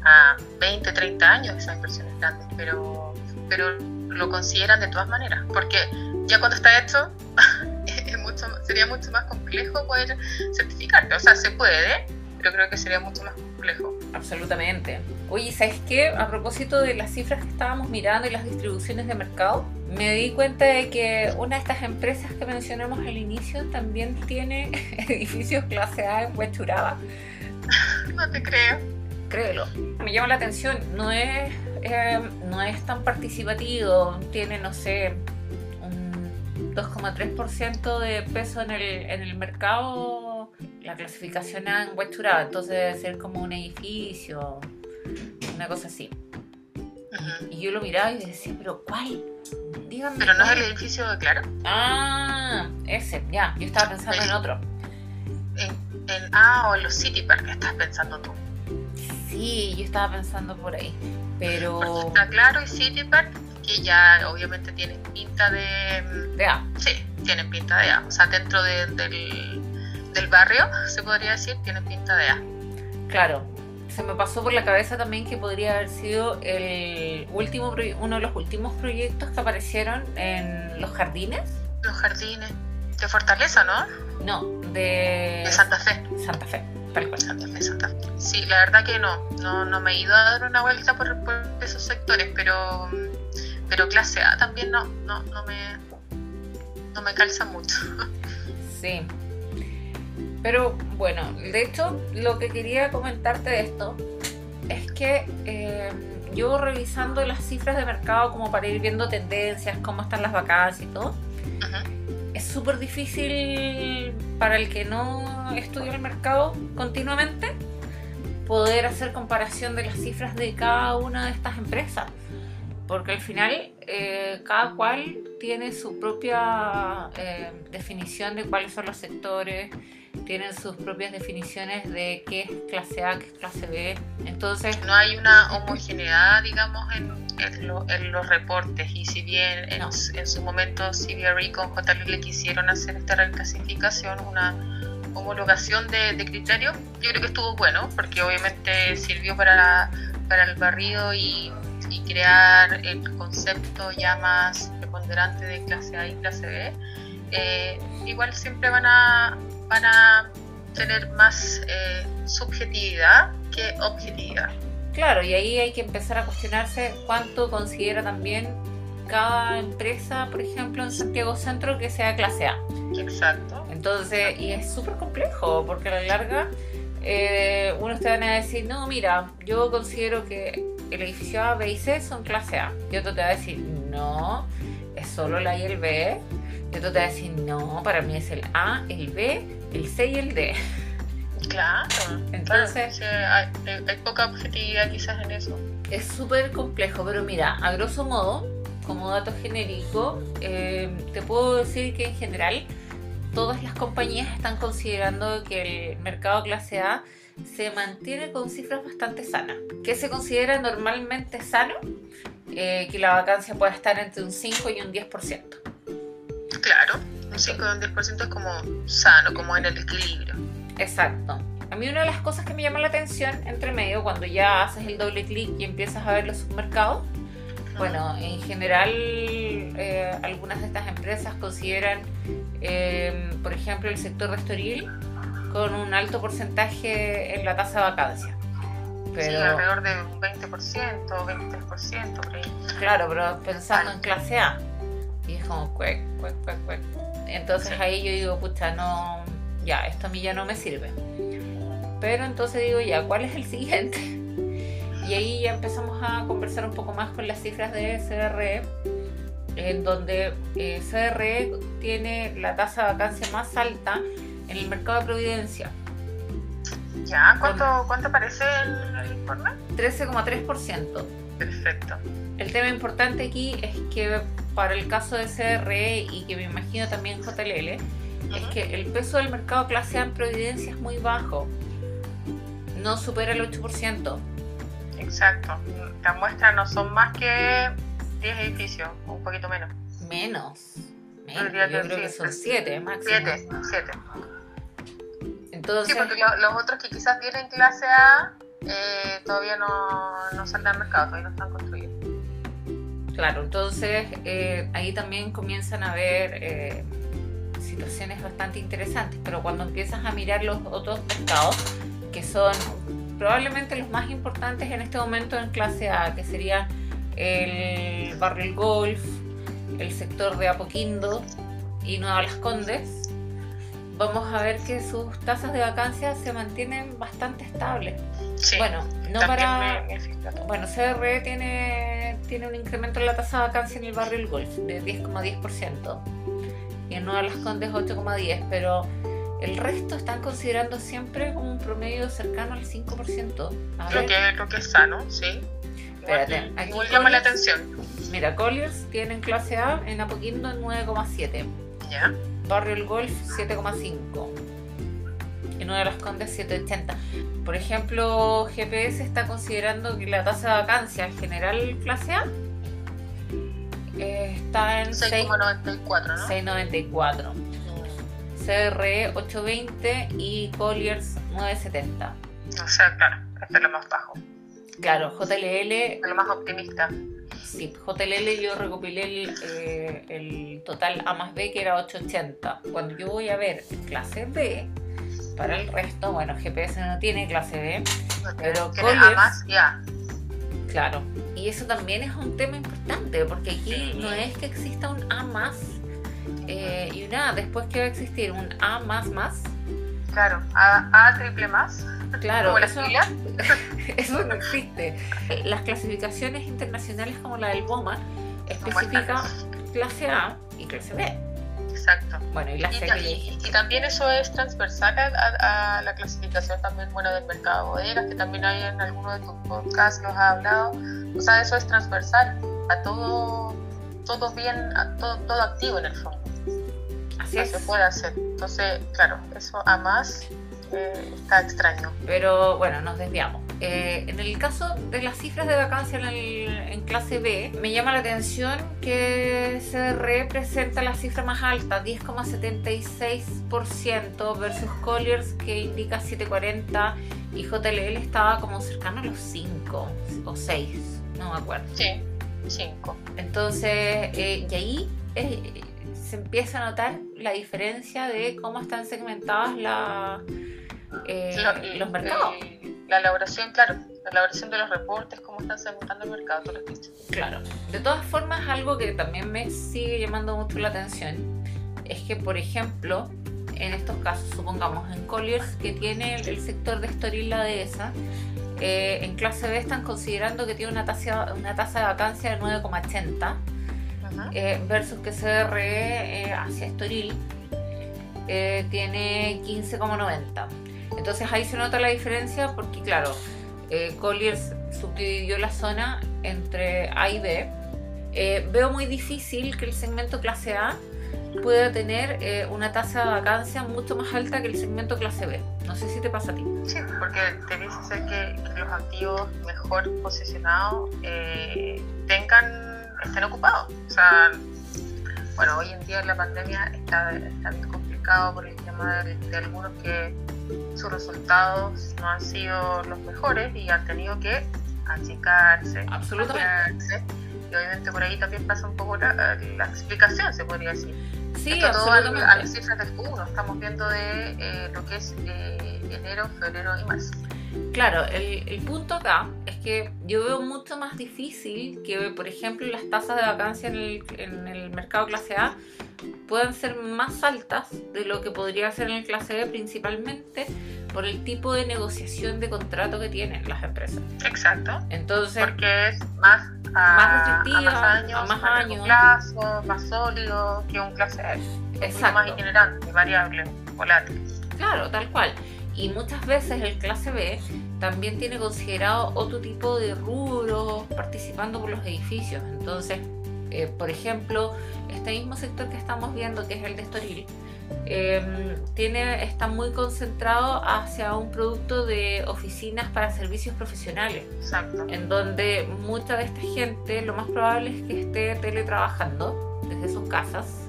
S2: a 20, 30 años esas inversiones grandes, pero, pero lo consideran de todas maneras, porque ya cuando está hecho es mucho, sería mucho más complejo poder certificarte. O sea, se puede, pero creo que sería mucho más complejo.
S1: Absolutamente. Oye, ¿sabes qué? A propósito de las cifras que estábamos mirando y las distribuciones de mercado, me di cuenta de que una de estas empresas que mencionamos al inicio también tiene edificios clase A en Huechuraba.
S2: no te creo
S1: créelo. Me llama la atención, no es, eh, no es tan participativo, tiene, no sé, un 2,3% de peso en el, en el mercado, la clasificación en Huachuraba, entonces debe ser como un edificio, una cosa así. Y yo lo miraba y decía, pero ¿cuál?
S2: Díganme. Pero no es el edificio de Claro.
S1: Ah, ese, ya. Yo estaba pensando en otro.
S2: En, en, ah, o en los City Park estás pensando tú.
S1: Sí, yo estaba pensando por ahí, pero...
S2: está claro y City Park, que ya obviamente tienen pinta de...
S1: De A.
S2: Sí, tienen pinta de A. O sea, dentro del, del barrio, se podría decir, tienen pinta de A.
S1: Claro, se me pasó por la cabeza también que podría haber sido el último uno de los últimos proyectos que aparecieron en los jardines.
S2: Los jardines de Fortaleza, ¿no?
S1: No, de...
S2: De Santa Fe.
S1: Santa Fe.
S2: Sí, la verdad que no, no, me he ido a dar una vuelta por, esos sectores, pero, pero clase A también no, no, no, me, no me calza mucho.
S1: Sí. Pero bueno, de hecho, lo que quería comentarte de esto es que eh, yo revisando las cifras de mercado como para ir viendo tendencias, cómo están las vacancias y todo, es súper difícil para el que no estudia el mercado continuamente poder hacer comparación de las cifras de cada una de estas empresas. Porque al final eh, cada cual tiene su propia eh, definición de cuáles son los sectores, tienen sus propias definiciones de qué es clase A, qué es clase B. Entonces...
S2: No hay una homogeneidad, digamos, en, en, los reportes. Y si bien en, en su momento CBRE con JL le quisieron hacer esta reclasificación, una homologación de, de criterios, yo creo que estuvo bueno, porque obviamente sirvió para, para el barrido y, y crear el concepto ya más preponderante de clase A y clase B. Eh, igual siempre van a, van a tener más eh, subjetividad que objetividad.
S1: Claro, y ahí hay que empezar a cuestionarse cuánto considera también cada empresa, por ejemplo, en Santiago Centro, que sea clase A.
S2: Exacto.
S1: Entonces, y es súper complejo, porque a la larga eh, unos te van a decir, no, mira, yo considero que el edificio A, B y C son clase A. Y otro te va a decir, no, es solo la A y el B. Y otro te va a decir, no, para mí es el A, el B, el C y el D.
S2: Claro. Entonces, hay, hay, poca objetividad quizás en eso.
S1: Es súper complejo, pero mira, a grosso modo, como dato genérico, eh, te puedo decir que en general todas las compañías están considerando que el mercado clase A se mantiene con cifras bastante sanas. ¿Qué se considera normalmente sano? Eh, que la vacancia pueda estar entre un 5 y un 10%.
S2: Claro, un 5 y un 10% es como sano, como en el equilibrio.
S1: Exacto. A mí una de las cosas que me llama la atención entre medio, cuando ya haces el doble clic y empiezas a ver los submercados, bueno, en general eh, algunas de estas empresas consideran, eh, por ejemplo, el sector restoril con un alto porcentaje en la tasa de vacancia.
S2: Pero, sí, alrededor de un 20%, 23% por ahí.
S1: Claro, pero pensando en clase A. Y es como cuec, cuec, cuec, cuec. Entonces ahí yo digo, pucha, no, ya, esto a mí ya no me sirve. Pero entonces digo, ya, ¿cuál es el siguiente? Y ahí ya empezamos a conversar un poco más con las cifras de CRE, en donde eh, CRE tiene la tasa de vacancia más alta en el mercado de Providencia.
S2: ¿Ya? ¿Cuánto, ¿cuánto aparece el, el informe?
S1: 13,3%.
S2: Perfecto.
S1: El tema importante aquí es que para el caso de CRE y que me imagino también JLL, es que el peso del mercado clase A en Providencia es muy bajo. No supera el 8%.
S2: Exacto. Las muestras no son más que 10 edificios, un poquito menos.
S1: Menos. Menos. Yo creo que son 7 máximo.
S2: 7, 7. Entonces... Sí, porque los otros que quizás tienen clase A eh, todavía no, no salen al mercado, todavía no están construidos.
S1: Claro, entonces eh, ahí también comienzan a haber eh, situaciones bastante interesantes, pero cuando empiezas a mirar los otros mercados, que son probablemente los más importantes en este momento en clase A, que sería el barrio Golf, el sector de Apoquindo y Nueva Las Condes, vamos a ver que sus tasas de vacancia se mantienen bastante estables. bueno, no para. Bueno, CR tiene, tiene un incremento en la tasa de vacancia en el barrio El Golf de 10,10% y en Nueva Las Condes 8,10%, pero el resto están considerando siempre un promedio cercano al 5%.
S2: A lo, que, lo que es sano, sí. Espérate, aquí llama la atención.
S1: Mira, Colliers tiene en clase A en Apoquindo 9,7.
S2: Ya.
S1: Barrio El Golf 7,5. Y Nueva Las Condes 7,80. Por ejemplo, GPS está considerando que la tasa de vacancia en general clase A está en
S2: 6,94, ¿no?
S1: 6,94. CRE 820 y Colliers 970.
S2: O sea, claro, este es lo más bajo.
S1: Claro, JLL.
S2: Es lo más optimista.
S1: Sí, JLL yo recopilé el, eh, el, total A más B que era 880. Cuando yo voy a ver clase B, para el resto, bueno, GPS no tiene clase B, pero Colliers. A más
S2: ya.
S1: Claro, y eso también es un tema importante, porque aquí no es que exista un A más eh, y un A, después que va a existir un A más más.
S2: Claro, A, triple más.
S1: Claro, eso, eso no existe. Las clasificaciones internacionales como la del BOMA especifican clase A y clase B.
S2: Exacto.
S1: Bueno, y, la
S2: y, también eso es transversal a, la clasificación también, bueno, del mercado de bodegas, que también hay en alguno de tus podcasts que os ha hablado. O sea, eso es transversal a todo, todo bien, a todo, todo activo en el fondo.
S1: Así es.
S2: se puede hacer. Entonces, claro, eso a más eh, está extraño.
S1: Pero bueno, nos desviamos. Eh, en el caso de las cifras de vacancia en, clase B, me llama la atención que se representa la cifra más alta, 10,76% versus Colliers que indica 7,40% y JLL estaba como cercano a los 5 o 6, no me acuerdo.
S2: Sí, 5.
S1: Entonces, eh, y ahí eh, se empieza a notar la diferencia de cómo están segmentadas la, los mercados
S2: la elaboración, claro, la elaboración de los reportes, cómo están segmentando el mercado, tú lo has dicho.
S1: Claro. De todas formas, algo que también me sigue llamando mucho la atención es que, por ejemplo, en estos casos, supongamos en Colliers, que tiene el, sector de Estoril la dehesa, eh, en clase B están considerando que tiene una tasa, una tasa de vacancia de 9,80 eh, versus que CRE eh, hacia Estoril tiene 15,90. Entonces ahí se nota la diferencia porque, claro, eh, Colliers subdividió la zona entre A y B eh, veo muy difícil que el segmento clase A pueda tener eh, una tasa de vacancia mucho más alta que el segmento clase B. No sé si te pasa a ti.
S2: Sí, porque te dice ser que, los activos mejor posicionados eh, tengan, estén ocupados. O sea, bueno, hoy en día la pandemia está, está bien por el tema de, algunos que sus resultados no han sido los mejores y han tenido que achicarse,
S1: Absolutamente.
S2: y obviamente por ahí también pasa un poco la, explicación, se podría decir.
S1: Sí, Esto absolutamente.
S2: Todo a, las cifras del Q1, estamos viendo de eh, lo que es eh, enero, febrero y marzo.
S1: Claro, el, el, punto acá es que yo veo mucho más difícil que, por ejemplo, las tasas de vacancia en el, en el mercado clase A puedan ser más altas de lo que podría ser en el clase B, principalmente por el tipo de negociación de contrato que tienen las empresas.
S2: Exacto.
S1: Entonces,
S2: porque es más,
S1: más restrictiva,
S2: a más años,
S1: más, años.
S2: Plazo, más sólido que un clase A.
S1: Exacto.
S2: Más itinerante, variable, volátil.
S1: Claro, tal cual. Y muchas veces el clase B también tiene considerado otro tipo de rubros participando por los edificios. Entonces, eh, por ejemplo, este mismo sector que estamos viendo, que es el de Estoril, em, tiene, está muy concentrado hacia un producto de oficinas para servicios profesionales.
S2: Exacto.
S1: En donde mucha de esta gente lo más probable es que esté teletrabajando desde sus casas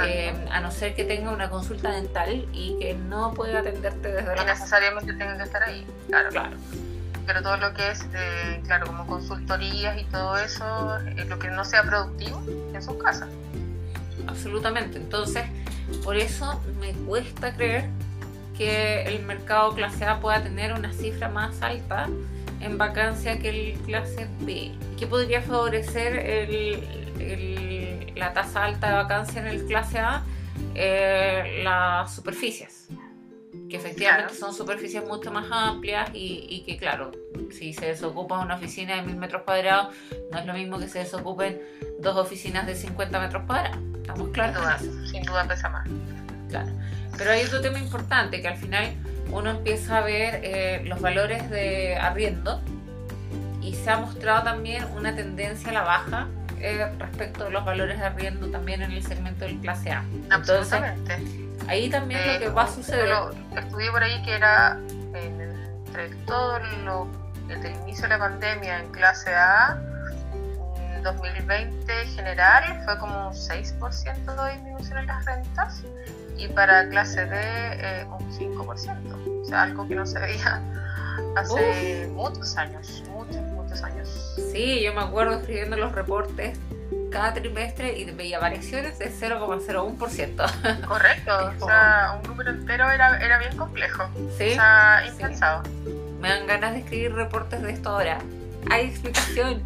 S1: eh, a no ser que tenga una consulta dental y que no pueda atenderte desde la
S2: necesariamente tenga que estar ahí, claro.
S1: claro.
S2: Pero todo lo que es, eh, claro, como consultorías y todo eso, es lo que no sea productivo en su casa.
S1: Absolutamente. Entonces, por eso me cuesta creer que el mercado clase A pueda tener una cifra más alta en vacancia que el clase B. ¿Qué podría favorecer la tasa alta de vacancia en el clase A? Eh, las superficies, que efectivamente son superficies mucho más amplias y, que claro, si se desocupa una oficina de mil metros cuadrados, no es lo mismo que se desocupen dos oficinas de 50 metros cuadrados. ¿Estamos claros?
S2: Sin duda, sin duda pesa más.
S1: Claro. Pero hay otro tema importante que al final uno empieza a ver eh, los valores de arriendo y se ha mostrado también una tendencia a la baja eh, respecto a los valores de arriendo también en el segmento del clase A.
S2: Entonces,
S1: ahí también lo que va a suceder.
S2: estudié por ahí que era entre todo lo desde el inicio de la pandemia en clase A, en 2020 general fue como un 6% de disminución en las rentas y para clase B eh, un 5%. O sea, algo que no se veía hace muchos años, muchos, muchos años.
S1: Sí, yo me acuerdo escribiendo los reportes cada trimestre y veía variaciones de 0,01%.
S2: Correcto, o sea, un número entero era, era bien complejo.
S1: Sí.
S2: O sea, impensado.
S1: Me dan ganas de escribir reportes de esto ahora. Hay explicación.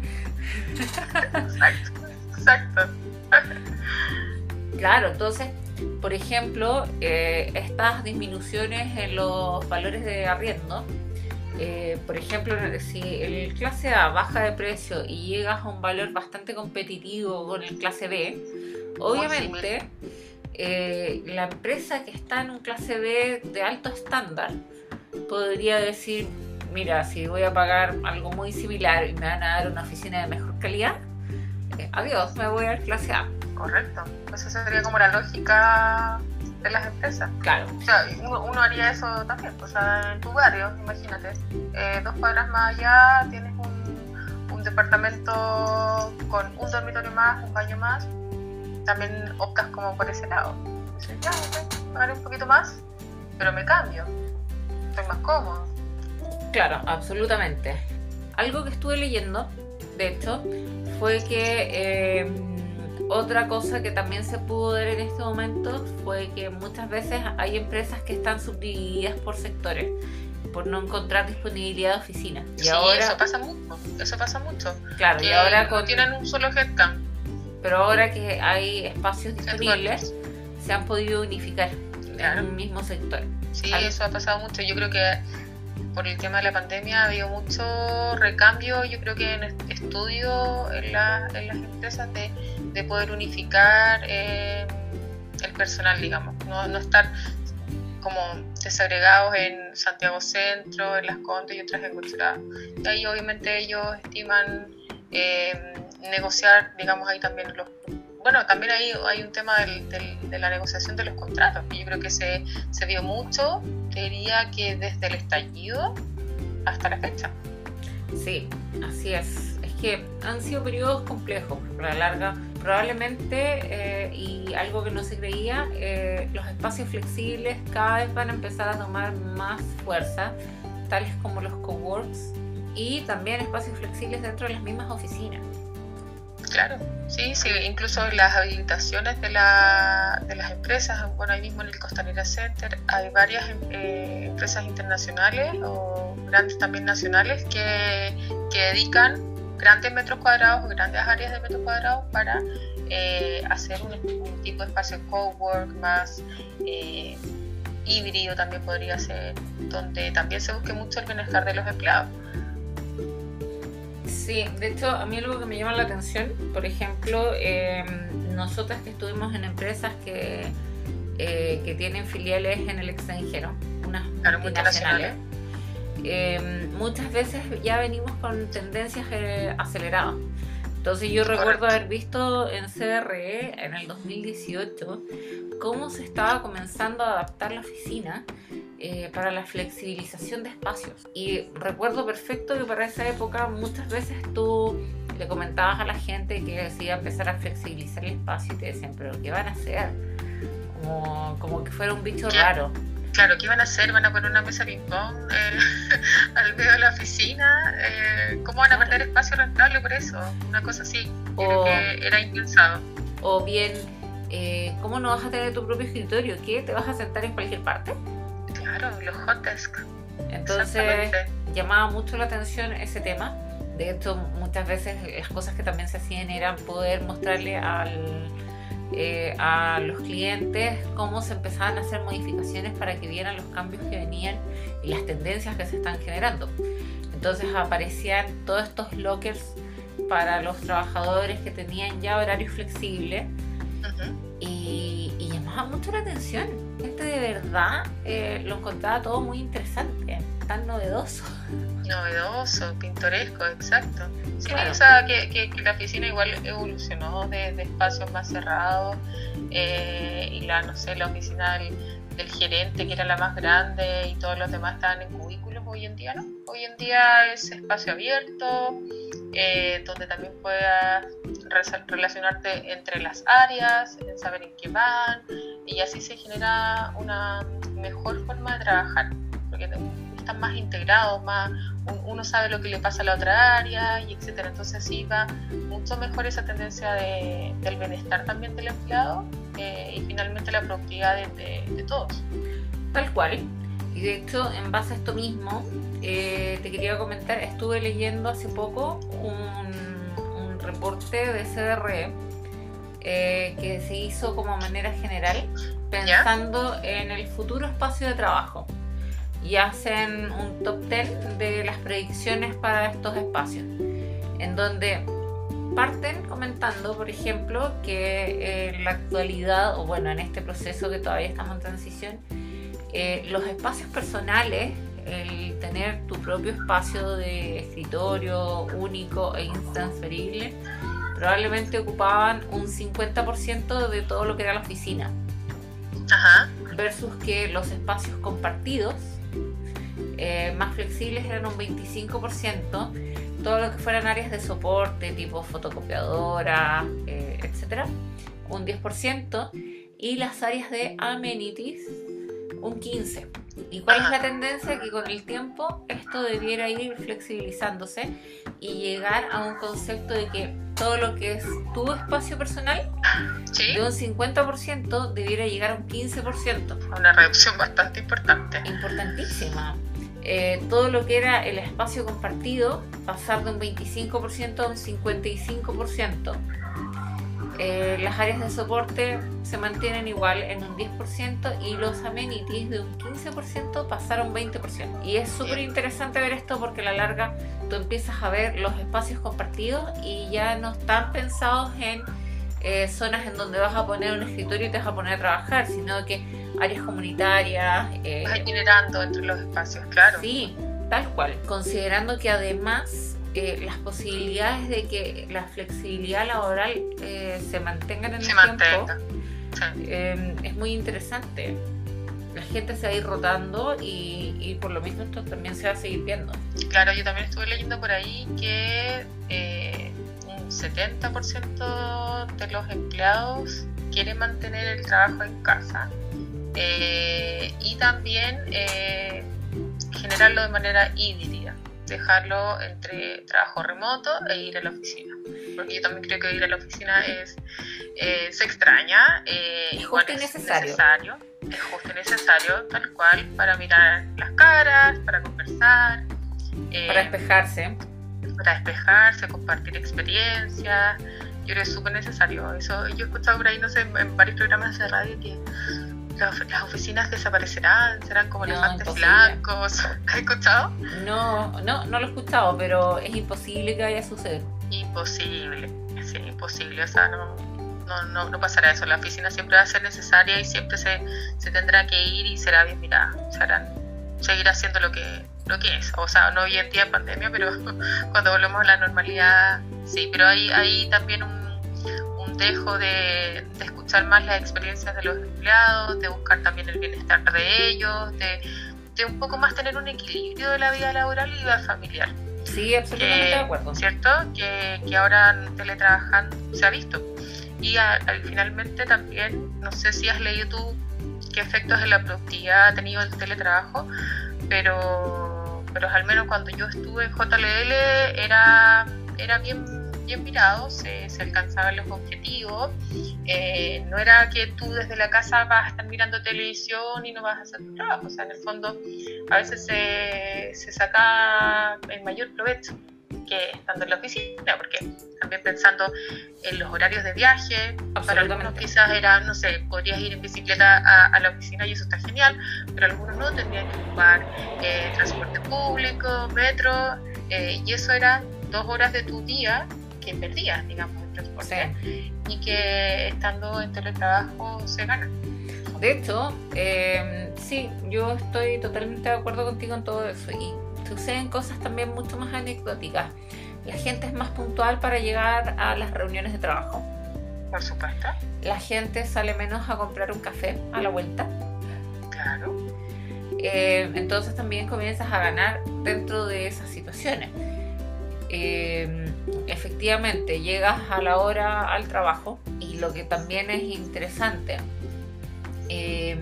S2: exacto, exacto.
S1: Claro, entonces por ejemplo, eh, estas disminuciones en los valores de arriendo, eh, por ejemplo, si el clase A baja de precio y llegas a un valor bastante competitivo con el clase B, obviamente eh, la empresa que está en un clase B de alto estándar podría decir, mira, si voy a pagar algo muy similar y me van a dar una oficina de mejor calidad, adiós, me voy al clase A.
S2: Correcto. Esa sería como la lógica de las empresas.
S1: Claro.
S2: O sea, uno, haría eso también. O sea, en tu barrio, imagínate, eh, dos cuadras más allá tienes un, un departamento con un dormitorio más, un baño más. También optas como por ese lado. Dices, ya, ok, pagaré un poquito más, pero me cambio. Estoy más cómodo.
S1: Claro, absolutamente. Algo que estuve leyendo, de hecho, fue que eh, otra cosa que también se pudo ver en este momento fue que muchas veces hay empresas que están subdivididas por sectores por no encontrar disponibilidad de oficina.
S2: Y sí, ahora, eso pasa mucho, eso pasa mucho.
S1: Claro, y ahora
S2: con, tienen un solo headcount.
S1: Pero ahora que hay espacios disponibles, se han podido unificar en un mismo sector.
S2: Sí, eso ha pasado mucho. Yo creo que por el tema de la pandemia ha habido mucho recambio, yo creo que en estudio en, en las empresas de de poder unificar eh, el personal, digamos, no, no, estar como desagregados en Santiago Centro, en Las Condes y otras en Y ahí obviamente ellos estiman eh, negociar, digamos, ahí también los... Bueno, también ahí hay un tema de la negociación de los contratos, que yo creo que se, se vio mucho, diría que desde el estallido hasta la fecha.
S1: Sí, así es. Que han sido periodos complejos, por la larga. Probablemente, eh, y algo que no se creía, eh, los espacios flexibles cada vez van a empezar a tomar más fuerza, tales como los coworks y también espacios flexibles dentro de las mismas oficinas.
S2: Claro, sí, sí, incluso las habilitaciones de, la, de las empresas, bueno, ahí mismo en el Costanera Center hay varias eh, empresas internacionales o grandes también nacionales que, que, dedican grandes metros cuadrados, grandes áreas de metros cuadrados para eh, hacer un, tipo de espacio cowork más eh, híbrido también podría ser, donde también se busque mucho el bienestar de los empleados.
S1: Sí, de hecho, a mí algo que me llama la atención, por ejemplo, eh, nosotras que estuvimos en empresas que, eh, que tienen filiales en el extranjero, unas multinacionales, eh, muchas veces ya venimos con tendencias aceleradas. Entonces yo recuerdo haber visto en CRE en el 2018 cómo se estaba comenzando a adaptar la oficina eh, para la flexibilización de espacios. Y recuerdo perfecto que para esa época muchas veces tú le comentabas a la gente que decía empezar a flexibilizar el espacio y te decían, pero ¿qué van a hacer? Como, como que fuera un bicho raro.
S2: Claro, ¿qué van a hacer? ¿Van a poner una mesa ping-pong eh, al medio de la oficina? Eh, ¿Cómo van a perder espacio rentable por eso? Una cosa así. O, que era impensado.
S1: O bien, ¿cómo no vas a tener tu propio escritorio? ¿Qué? ¿Te vas a sentar en cualquier parte?
S2: Claro, los hot desk.
S1: Entonces llamaba mucho la atención ese tema. De hecho, muchas veces las cosas que también se hacían eran poder mostrarle al, eh, a los clientes cómo se empezaban a hacer modificaciones para que vieran los cambios que venían y las tendencias que se están generando. Entonces aparecían todos estos lockers para los trabajadores que tenían ya horarios flexibles y, y llamaba mucho la atención gente de verdad eh, lo encontraba todo muy interesante, tan novedoso.
S2: Novedoso, pintoresco, exacto. Sí, o sea, que, la oficina igual evolucionó de, espacios más cerrados eh, y la, no sé, la oficina del, gerente que era la más grande y todos los demás estaban en cubículos, hoy en día no. Hoy en día es espacio abierto, eh, donde también puedas relacionarte entre las áreas, saber en qué van, y así se genera una mejor forma de trabajar, porque están más integrados, más uno sabe lo que le pasa a la otra área, y etcétera. Entonces así va mucho mejor esa tendencia del bienestar también del empleado eh, y finalmente la productividad de, todos.
S1: Tal cual. Y de hecho, en base a esto mismo, eh, te quería comentar, estuve leyendo hace poco un, un reporte de CDR eh, que se hizo como manera general pensando en el futuro espacio de trabajo y hacen un top 10 de las predicciones para estos espacios en donde parten comentando por ejemplo que en la actualidad o bueno en este proceso que todavía estamos en transición eh, los espacios personales el tener tu propio espacio de escritorio único e intransferible probablemente ocupaban un 50% de todo lo que era la oficina. Ajá. Versus que los espacios compartidos, eh, más flexibles, eran un 25%. Todo lo que fueran áreas de soporte, tipo fotocopiadora, eh, etcétera, un 10%. Y las áreas de amenities, un 15%. ¿Y cuál es la tendencia? Que con el tiempo esto debiera ir flexibilizándose y llegar a un concepto de que todo lo que es tu espacio personal de un 50% debiera llegar a un 15%.
S2: Una reducción bastante importante.
S1: Importantísima. Eh, todo lo que era el espacio compartido pasar de un 25% a un 55%. Eh, las áreas de soporte se mantienen igual en un 10% y los amenities de un 15% pasaron 20%. Y es súper interesante ver esto porque a la larga tú empiezas a ver los espacios compartidos y ya no están pensados en eh, zonas en donde vas a poner un escritorio y te vas a poner a trabajar, sino que áreas comunitarias.
S2: Eh, vas generando entre los espacios, claro.
S1: Sí, tal cual. Considerando que además eh, las posibilidades de que la flexibilidad laboral eh, se mantengan en
S2: Se
S1: el
S2: mantenga.
S1: tiempo
S2: Sí.
S1: eh, es muy interesante. La gente se va a ir rotando y, y por lo mismo esto también se va a seguir viendo.
S2: Claro, yo también estuve leyendo por ahí que eh, un 70% de los empleados quieren mantener el trabajo en casa eh, y también eh, generarlo de manera híbrida, dejarlo entre trabajo remoto e ir a la oficina. Porque yo también creo que ir a la oficina es eh, se extraña, eh,
S1: Es
S2: igual
S1: justo
S2: es
S1: necesario.
S2: necesario, es justo y necesario, tal cual, para mirar las caras, para conversar. eh,
S1: Para despejarse.
S2: para despejarse, compartir experiencias. Yo creo que es súper necesario. Eso, yo he escuchado por ahí, no sé, en varios programas de radio que las, oficinas desaparecerán, serán como
S1: No,
S2: elefantes
S1: imposible.
S2: blancos. ¿Has escuchado?
S1: No, no, no lo he escuchado, pero es imposible que vaya a suceder.
S2: Imposible, sí, imposible. O sea, no, no, no, no pasará eso. La oficina siempre va a ser necesaria y siempre se, se tendrá que ir y será bien mirada. Se harán, seguirá haciendo lo que, lo que es. O sea, no hoy en día pandemia, pero cuando volvemos a la normalidad, sí. Pero hay, hay también un, de, de escuchar más las experiencias de los empleados, de buscar también el bienestar de ellos, de, de un poco más tener un equilibrio de la vida laboral y vida familiar.
S1: Sí, absolutamente
S2: Que-
S1: de acuerdo.
S2: ¿cierto? Que, que ahora teletrabajando se ha visto. Y a- al- finalmente también, no sé si has leído tú qué efectos en la productividad ha tenido el teletrabajo, pero, pero al menos cuando yo estuve en JLL era, era bien, bien mirado, se, se alcanzaban los objetivos. Eh, no era que tú desde la casa vas a estar mirando televisión y no vas a hacer tu trabajo, o sea, en el fondo a veces se, se saca el mayor provecho que estando en la oficina, porque también pensando en los horarios de viaje, para algunos quizás era, no sé, podrías ir en bicicleta a, a la oficina y eso está genial, pero algunos no, tendrían que ocupar eh, transporte público, metro, eh, y eso era dos horas de tu día que perdías, digamos, en transporte,
S1: Sí.
S2: y que estando en teletrabajo se gana.
S1: De hecho, eh, sí, yo estoy totalmente de acuerdo contigo en todo eso. Y suceden cosas también mucho más anecdóticas. La gente es más puntual para llegar a las reuniones de trabajo.
S2: Por supuesto,
S1: La gente sale menos a comprar un café a la vuelta.
S2: claro.
S1: Eh, entonces también comienzas a ganar dentro de esas situaciones. Eh, efectivamente, llegas a la hora al trabajo y lo que también es interesante, eh,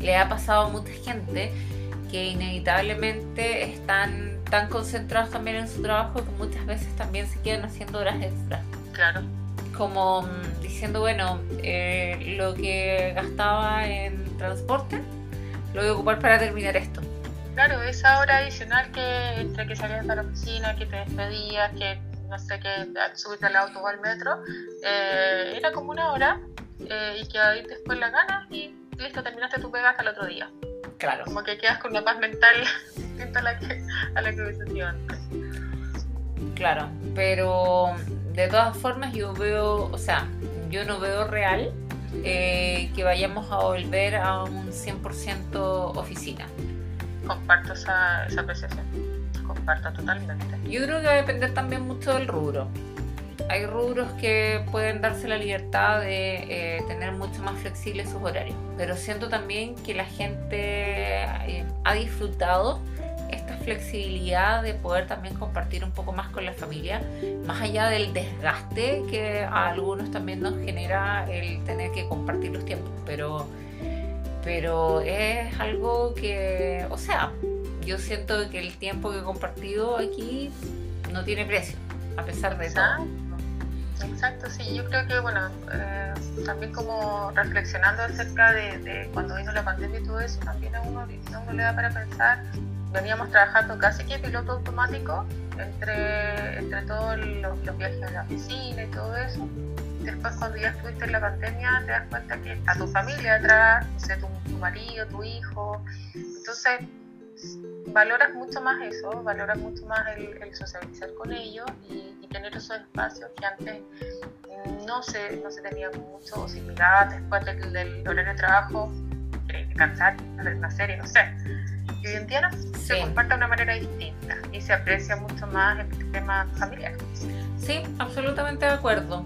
S1: le ha pasado a mucha gente que inevitablemente están tan concentrados también en su trabajo que muchas veces también se quedan haciendo horas extras
S2: Claro,
S1: como mm, diciendo, bueno, eh, lo que gastaba en transporte lo voy a ocupar para terminar esto.
S2: Claro, esa hora adicional que entre que salías de la oficina, que te despedías, que no sé, al subirte al auto o al metro, eh, era como una hora eh, y que ahí después la ganas y listo, terminaste tu pega hasta el otro día.
S1: Claro.
S2: Como que quedas con una paz mental distinta a la que, a la que hubiese sido antes.
S1: Claro, pero de todas formas yo veo, o sea, yo no veo real eh, que vayamos a volver a un 100% oficina.
S2: Comparto esa, esa apreciación, comparto totalmente.
S1: Yo creo que va a depender también mucho del rubro. Hay rubros que pueden darse la libertad de eh, tener mucho más flexibles sus horarios, pero siento también que la gente eh, ha disfrutado esta flexibilidad de poder también compartir un poco más con la familia, más allá del desgaste que a algunos también nos genera el tener que compartir los tiempos, pero, pero es algo que, o sea, yo siento que el tiempo que he compartido aquí no tiene precio, a pesar de todo.
S2: Exacto, exacto, sí, yo creo que, bueno, eh, también como reflexionando acerca de, cuando vino la pandemia y todo eso, también a uno, a le da para pensar, veníamos trabajando casi que piloto automático entre, entre todos los, viajes a la oficina y todo eso. Después cuando ya estuviste en la pandemia te das cuenta que está tu familia atrás, no sé, tu marido, tu hijo, entonces valoras mucho más eso, valoras mucho más el, el socializar con ellos y, y tener esos espacios que antes no se, no se tenían mucho, o si mirabas después del, del horario de trabajo, querías descansar, ver una serie, no sé. y hoy en día se comparte de una manera distinta y se aprecia mucho más el tema familiar.
S1: Sí, absolutamente de acuerdo.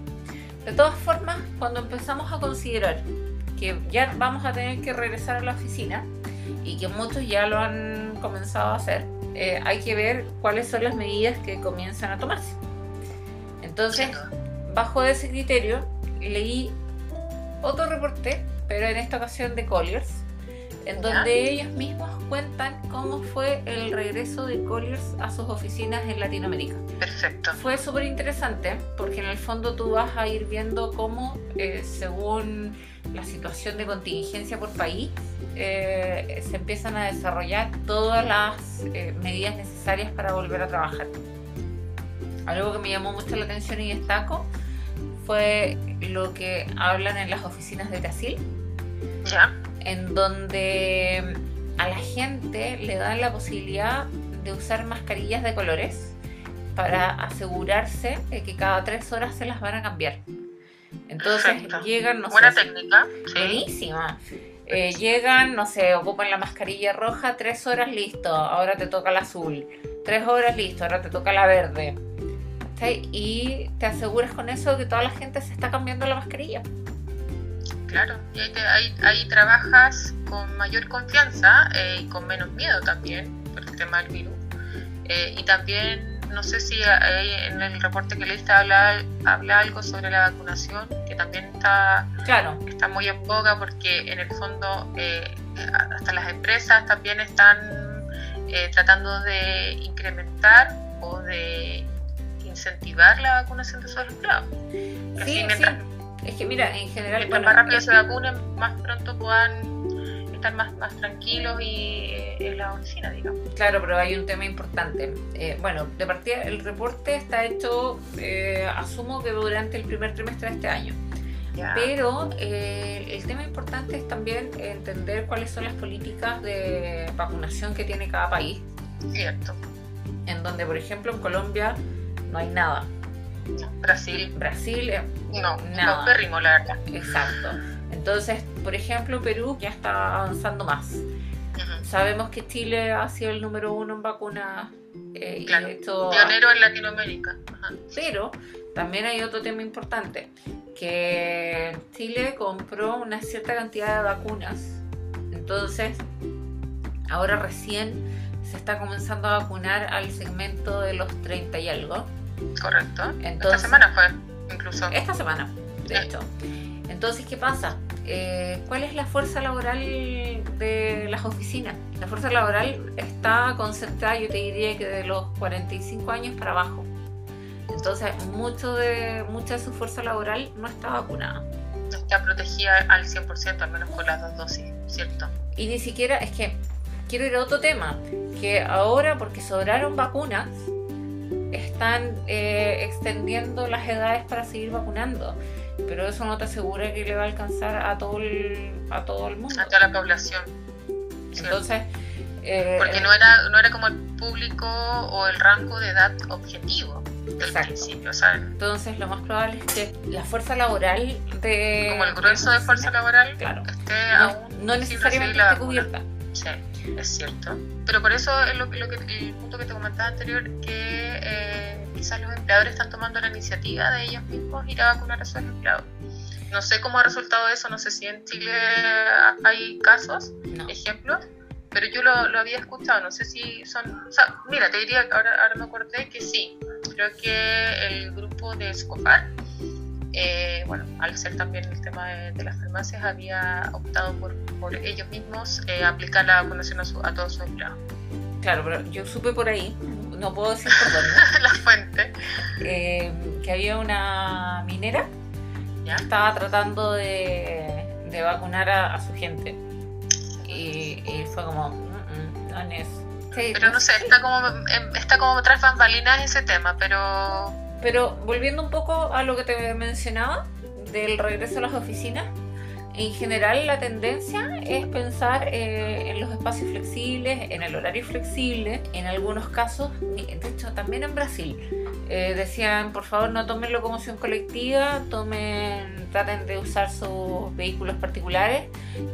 S1: De todas formas, cuando empezamos a considerar que ya vamos a tener que regresar a la oficina y que muchos ya lo han comenzado a hacer, eh, hay que ver cuáles son las medidas que comienzan a tomarse. Entonces, bajo ese criterio, leí otro reporte, pero en esta ocasión de Colliers, en donde ellos mismos cuentan cómo fue el regreso de Colliers a sus oficinas en Latinoamérica.
S2: Perfecto.
S1: Fue súper interesante porque en el fondo tú vas a ir viendo cómo, eh, según la situación de contingencia por país, eh, se empiezan a desarrollar todas las eh, medidas necesarias para volver a trabajar. Algo que me llamó mucho la atención y destaco fue lo que hablan en las oficinas de Brasil.
S2: Ya
S1: en donde a la gente le dan la posibilidad de usar mascarillas de colores para asegurarse de que cada tres horas se las van a cambiar. Entonces llegan, no
S2: Buena técnica.
S1: Buenísima. Eh, llegan, no sé, ocupan la mascarilla roja, tres horas listo, ahora te toca la azul. Tres horas listo, ahora te toca la verde. Y te aseguras con eso que toda la gente se está cambiando la mascarilla.
S2: Claro, y ahí, ahí, trabajas con mayor confianza eh, y con menos miedo también por el tema del virus. Eh, y también, no sé si en el reporte que leíste habla, habla algo sobre la vacunación, que también está,
S1: claro.
S2: está muy en boga porque en el fondo eh, hasta las empresas también están tratando de incrementar o de incentivar la vacunación de sus empleados.
S1: Sí, mientras, es que mira, en general...
S2: Mientras más rápido se vacunen, más pronto puedan estar más, más tranquilos y eh, en la oficina, digamos.
S1: Claro, pero hay un tema importante. Eh, bueno, de partida, el reporte está hecho, eh, asumo que durante el primer trimestre de este año. Pero el tema importante es también entender cuáles son las políticas de vacunación que tiene cada país.
S2: Cierto.
S1: En donde, por ejemplo, en Colombia no hay nada.
S2: Brasil.
S1: Brasil, eh,
S2: no, nada. No la verdad.
S1: Exacto. Entonces, por ejemplo, Perú ya está avanzando más. Sabemos que Chile ha sido el número uno en vacunas.
S2: Eh, Pionero en Latinoamérica.
S1: Pero también hay otro tema importante, que Chile compró una cierta cantidad de vacunas. Entonces, ahora recién se está comenzando a vacunar al segmento de los 30 y algo.
S2: Correcto. esta semana fue, incluso.
S1: Esta semana, de hecho. Entonces, ¿qué pasa? Eh, ¿Cuál es la fuerza laboral de las oficinas? La fuerza laboral está concentrada, yo te diría que de los 45 años para abajo. Entonces, mucho de, mucha de su fuerza laboral no está vacunada.
S2: No está protegida al 100%, al menos con las dos dosis, ¿cierto?
S1: Y ni siquiera, es que quiero ir a otro tema, que ahora porque sobraron vacunas, están eh, extendiendo las edades para seguir vacunando, pero eso no te asegura que le va a alcanzar a todo el, a todo el mundo.
S2: A toda la población.
S1: Entonces...
S2: Eh, Porque no era, no era como el público o el rango de edad objetivo del principio,
S1: Entonces lo más probable es que la fuerza laboral de...
S2: Como el grueso de fuerza laboral
S1: claro,
S2: esté
S1: no, aún no necesariamente esté cubierta.
S2: Sí, es cierto. Pero por eso es lo, que, el punto que te comentaba anterior, que eh, quizás los empleadores están tomando la iniciativa de ellos mismos ir a vacunar a sus empleados. No sé cómo ha resultado eso, no sé si en Chile hay casos, ejemplos, pero yo lo, había escuchado, no sé si son... mira, te diría, ahora, ahora me acordé que sí, creo que el grupo de Escofar eh, bueno, al ser también el tema de, las farmacias, había optado por, por ellos mismos eh, aplicar la vacunación a, todos sus empleados.
S1: Claro, pero yo supe por ahí, no puedo decir por dónde.
S2: la fuente.
S1: Eh, que había una minera que estaba tratando de, de vacunar a, su gente. Y, fue como, mm, mm, no es.
S2: pero no sé, está como, em, está como tras bambalinas ese tema, pero
S1: pero volviendo un poco a lo que te mencionaba del regreso a las oficinas, en general la tendencia es pensar eh, en los espacios flexibles, en el horario flexible, en algunos casos, de hecho también en Brasil, eh, decían por favor no tomen locomoción colectiva, tomen, traten de usar sus vehículos particulares,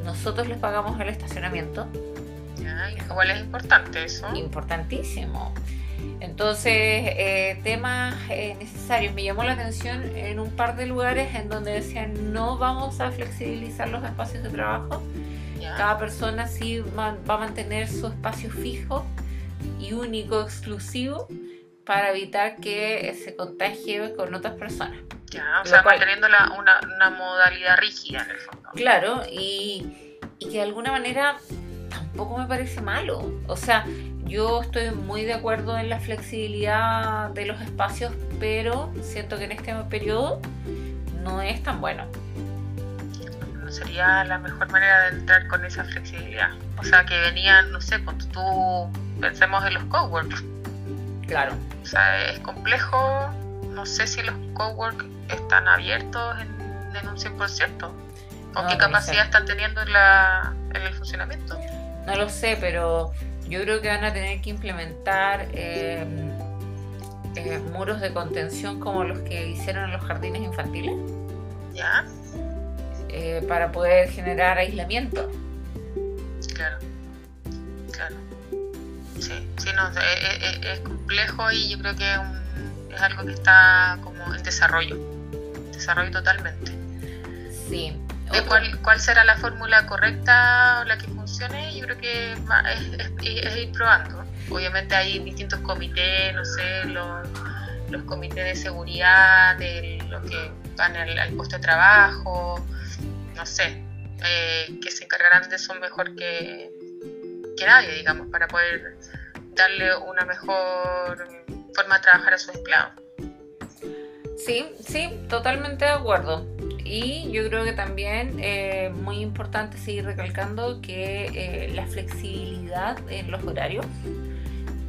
S1: nosotros les pagamos el estacionamiento.
S2: igual es importante eso.
S1: Importantísimo. Entonces, eh, temas eh, necesarios. Me llamó la atención en un par de lugares en donde decían no vamos a flexibilizar los espacios de trabajo. Cada persona sí va, a mantener su espacio fijo y único, exclusivo, para evitar que se contagie con otras personas.
S2: Ya, o sea, manteniendo una, una, modalidad rígida en el fondo.
S1: Claro, y, y que de alguna manera tampoco me parece malo. O sea, yo estoy muy de acuerdo en la flexibilidad de los espacios, pero siento que en este periodo no es tan bueno.
S2: No sería la mejor manera de entrar con esa flexibilidad. O sea, que venían, no sé, cuando tú pensemos en los coworks.
S1: Claro.
S2: O sea, es complejo. No sé si los coworks están abiertos en, un 100%. ¿O qué capacidad están teniendo en, la, en el funcionamiento?
S1: No lo sé, pero yo creo que van a tener que implementar eh, eh, muros de contención como los que hicieron en los jardines infantiles.
S2: ¿Ya?
S1: Eh, para poder generar aislamiento.
S2: Claro, claro. Sí, sí, no, es, complejo y yo creo que es, algo que está como en desarrollo, desarrollo totalmente.
S1: Sí.
S2: Cuál, cuál será la fórmula correcta o la que yo creo que es, ir probando. Obviamente hay distintos comités, no sé, los, los comités de seguridad, de los que van al, puesto de trabajo, no sé, eh, que se encargarán de eso mejor que, que nadie, digamos, para poder darle una mejor forma de trabajar a sus empleados.
S1: Sí, sí, totalmente de acuerdo. Y yo creo que también eh, muy importante seguir recalcando que eh, la flexibilidad en los horarios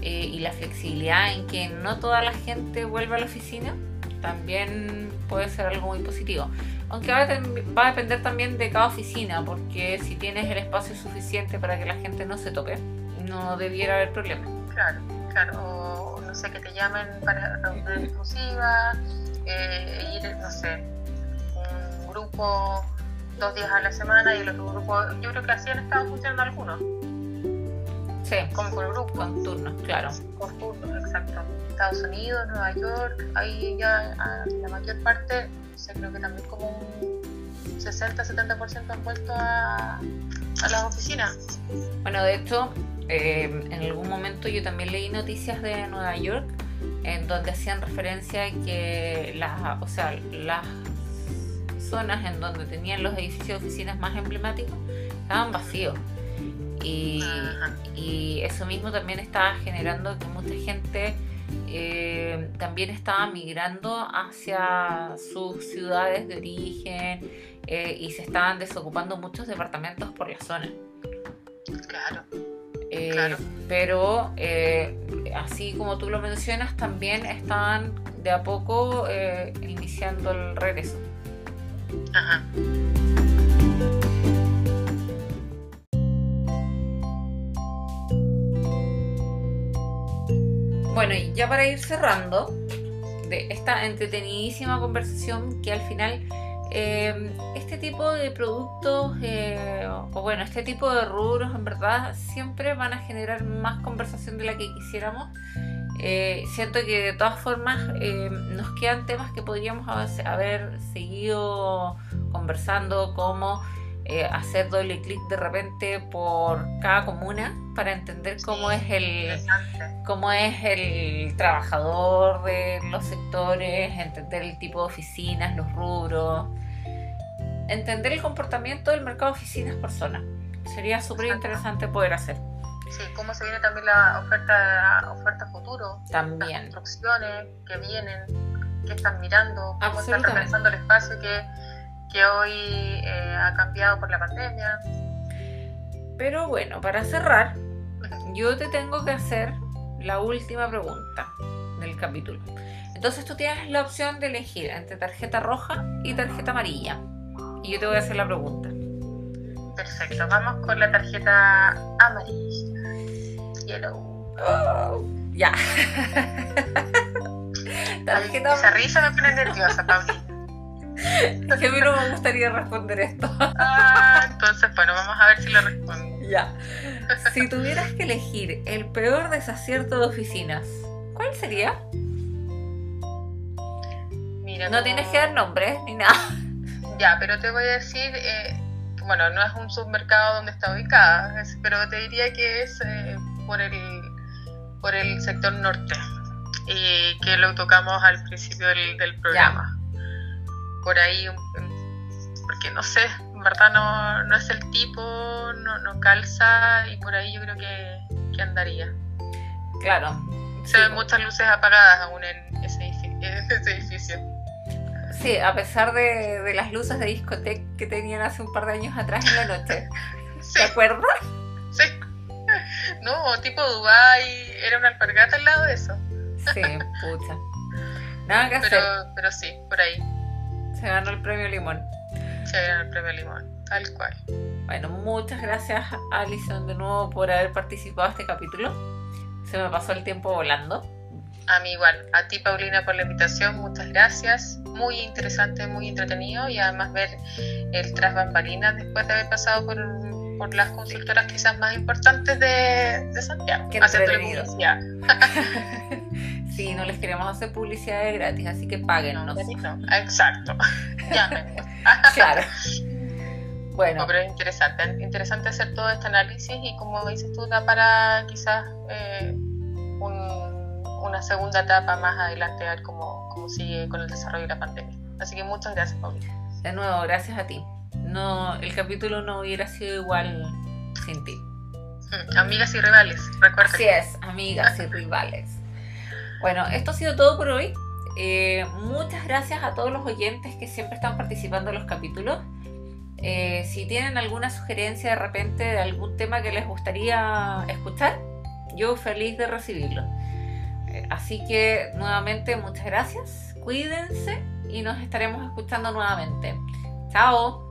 S1: eh, y la flexibilidad en que no toda la gente vuelva a la oficina también puede ser algo muy positivo. Aunque va a, depender también de cada oficina, porque si tienes el espacio suficiente para que la gente no se toque, no debiera haber problema.
S2: Claro, claro. O no sé, que te llamen para reunión exclusiva, ir, no sé, grupo dos días a la semana y el otro grupo, yo creo que así han estado funcionando algunos.
S1: Sí.
S2: Como por grupo.
S1: Con turnos, claro.
S2: Con turnos, exacto. Estados Unidos, Nueva York, ahí ya la mayor parte, sé, creo que también como un 60-70% han vuelto a, a las oficinas.
S1: Bueno, de hecho, eh, en algún momento yo también leí noticias de Nueva York en donde hacían referencia a que las, o sea, las zonas en donde tenían los edificios de oficinas más emblemáticos estaban vacíos. Y, eso mismo también estaba generando que mucha gente eh, también estaba migrando hacia sus ciudades de origen eh, y se estaban desocupando muchos departamentos por la zona.
S2: Claro.
S1: Eh, pero así como tú lo mencionas, también estaban de a poco iniciando el regreso. Bueno, y ya para ir cerrando de esta entretenidísima conversación que al final em, este tipo de productos eh, o bueno, este tipo de rubros en verdad siempre van a generar más conversación de la que quisiéramos. Eh, siento que de todas formas eh, nos quedan temas que podríamos haber seguido conversando, como eh, hacer doble clic de repente por cada comuna para entender cómo es el cómo es el trabajador de los sectores, entender el tipo de oficinas, los rubros, entender el comportamiento del mercado de oficinas por zona. Sería súper interesante poder hacer.
S2: Sí, cómo se viene también la oferta, oferta futuro.
S1: También.
S2: Las construcciones que vienen, que están mirando, cómo están repensando el espacio que, que hoy eh, ha cambiado por la pandemia.
S1: Pero bueno, para cerrar, yo te tengo que hacer la última pregunta del capítulo. Entonces tú tienes la opción de elegir entre tarjeta roja y tarjeta amarilla. Y yo te voy a hacer la pregunta.
S2: Perfecto, vamos con la tarjeta amarilla. Oh,
S1: ya.
S2: Esa risa me pone nerviosa, Paulina.
S1: Que a mí no me gustaría responder esto.
S2: Ah, entonces, bueno, vamos a ver si lo respondo.
S1: Ya. Si tuvieras que elegir el peor desacierto de oficinas, ¿cuál sería?
S2: Mira,
S1: No
S2: como-
S1: tienes que dar nombres ni nada.
S2: Ya, pero te voy a decir, eh, bueno, no es un submercado donde está ubicada, es- pero te diría que es eh, por el por el sector norte y que lo tocamos al principio del, del programa. Por ahí, porque no sé, en verdad no, no es el tipo, no, no calza y por ahí yo creo que, que andaría.
S1: Claro.
S2: Se ven muchas luces apagadas aún en ese edifi- en ese edificio.
S1: Sí, a pesar de, de las luces de discoteca que tenían hace un par de años atrás en la noche.
S2: Sí.
S1: ¿Te acuerdas?
S2: Sí. No, tipo Dubai, era una alpargata al lado de eso.
S1: Sí, pucha. Nada que
S2: Pero,
S1: hacer.
S2: pero sí, por ahí
S1: Se ganó el premio Limón.
S2: se ganó el premio Limón, tal cual.
S1: Bueno, muchas gracias Alison de nuevo por haber participado en este capítulo. Se me pasó el tiempo volando.
S2: A mí igual, a ti Paulina por la invitación, muchas gracias. Muy interesante, muy entretenido y además ver el tras bambalinas después de haber pasado por, por las consultoras quizás más importantes de, de Santiago. Haciéndole publicidad.
S1: Sí, no les queremos hacer publicidad de gratis, así que páguennos.
S2: No, exacto. Llámenos.
S1: Claro.
S2: No,
S1: Bueno,
S2: pero es interesante, interesante hacer todo este análisis y como dices tú, da para quizás eh, un- una segunda etapa más adelante a ver cómo, cómo sigue con el desarrollo de la pandemia. Así que muchas gracias, Paulina.
S1: de nuevo, gracias a ti. No, el capítulo no hubiera sido igual sin ti.
S2: Mm, Amigas y rivales, recuerden.
S1: Así es, amigas y rivales. Bueno, esto ha sido todo por hoy. Eh, muchas gracias a todos los oyentes que siempre están participando en los capítulos. Eh, si tienen alguna sugerencia de repente de algún tema que les gustaría escuchar, yo feliz de recibirlo. Eh, así que nuevamente muchas gracias, cuídense y nos estaremos escuchando nuevamente. Chao.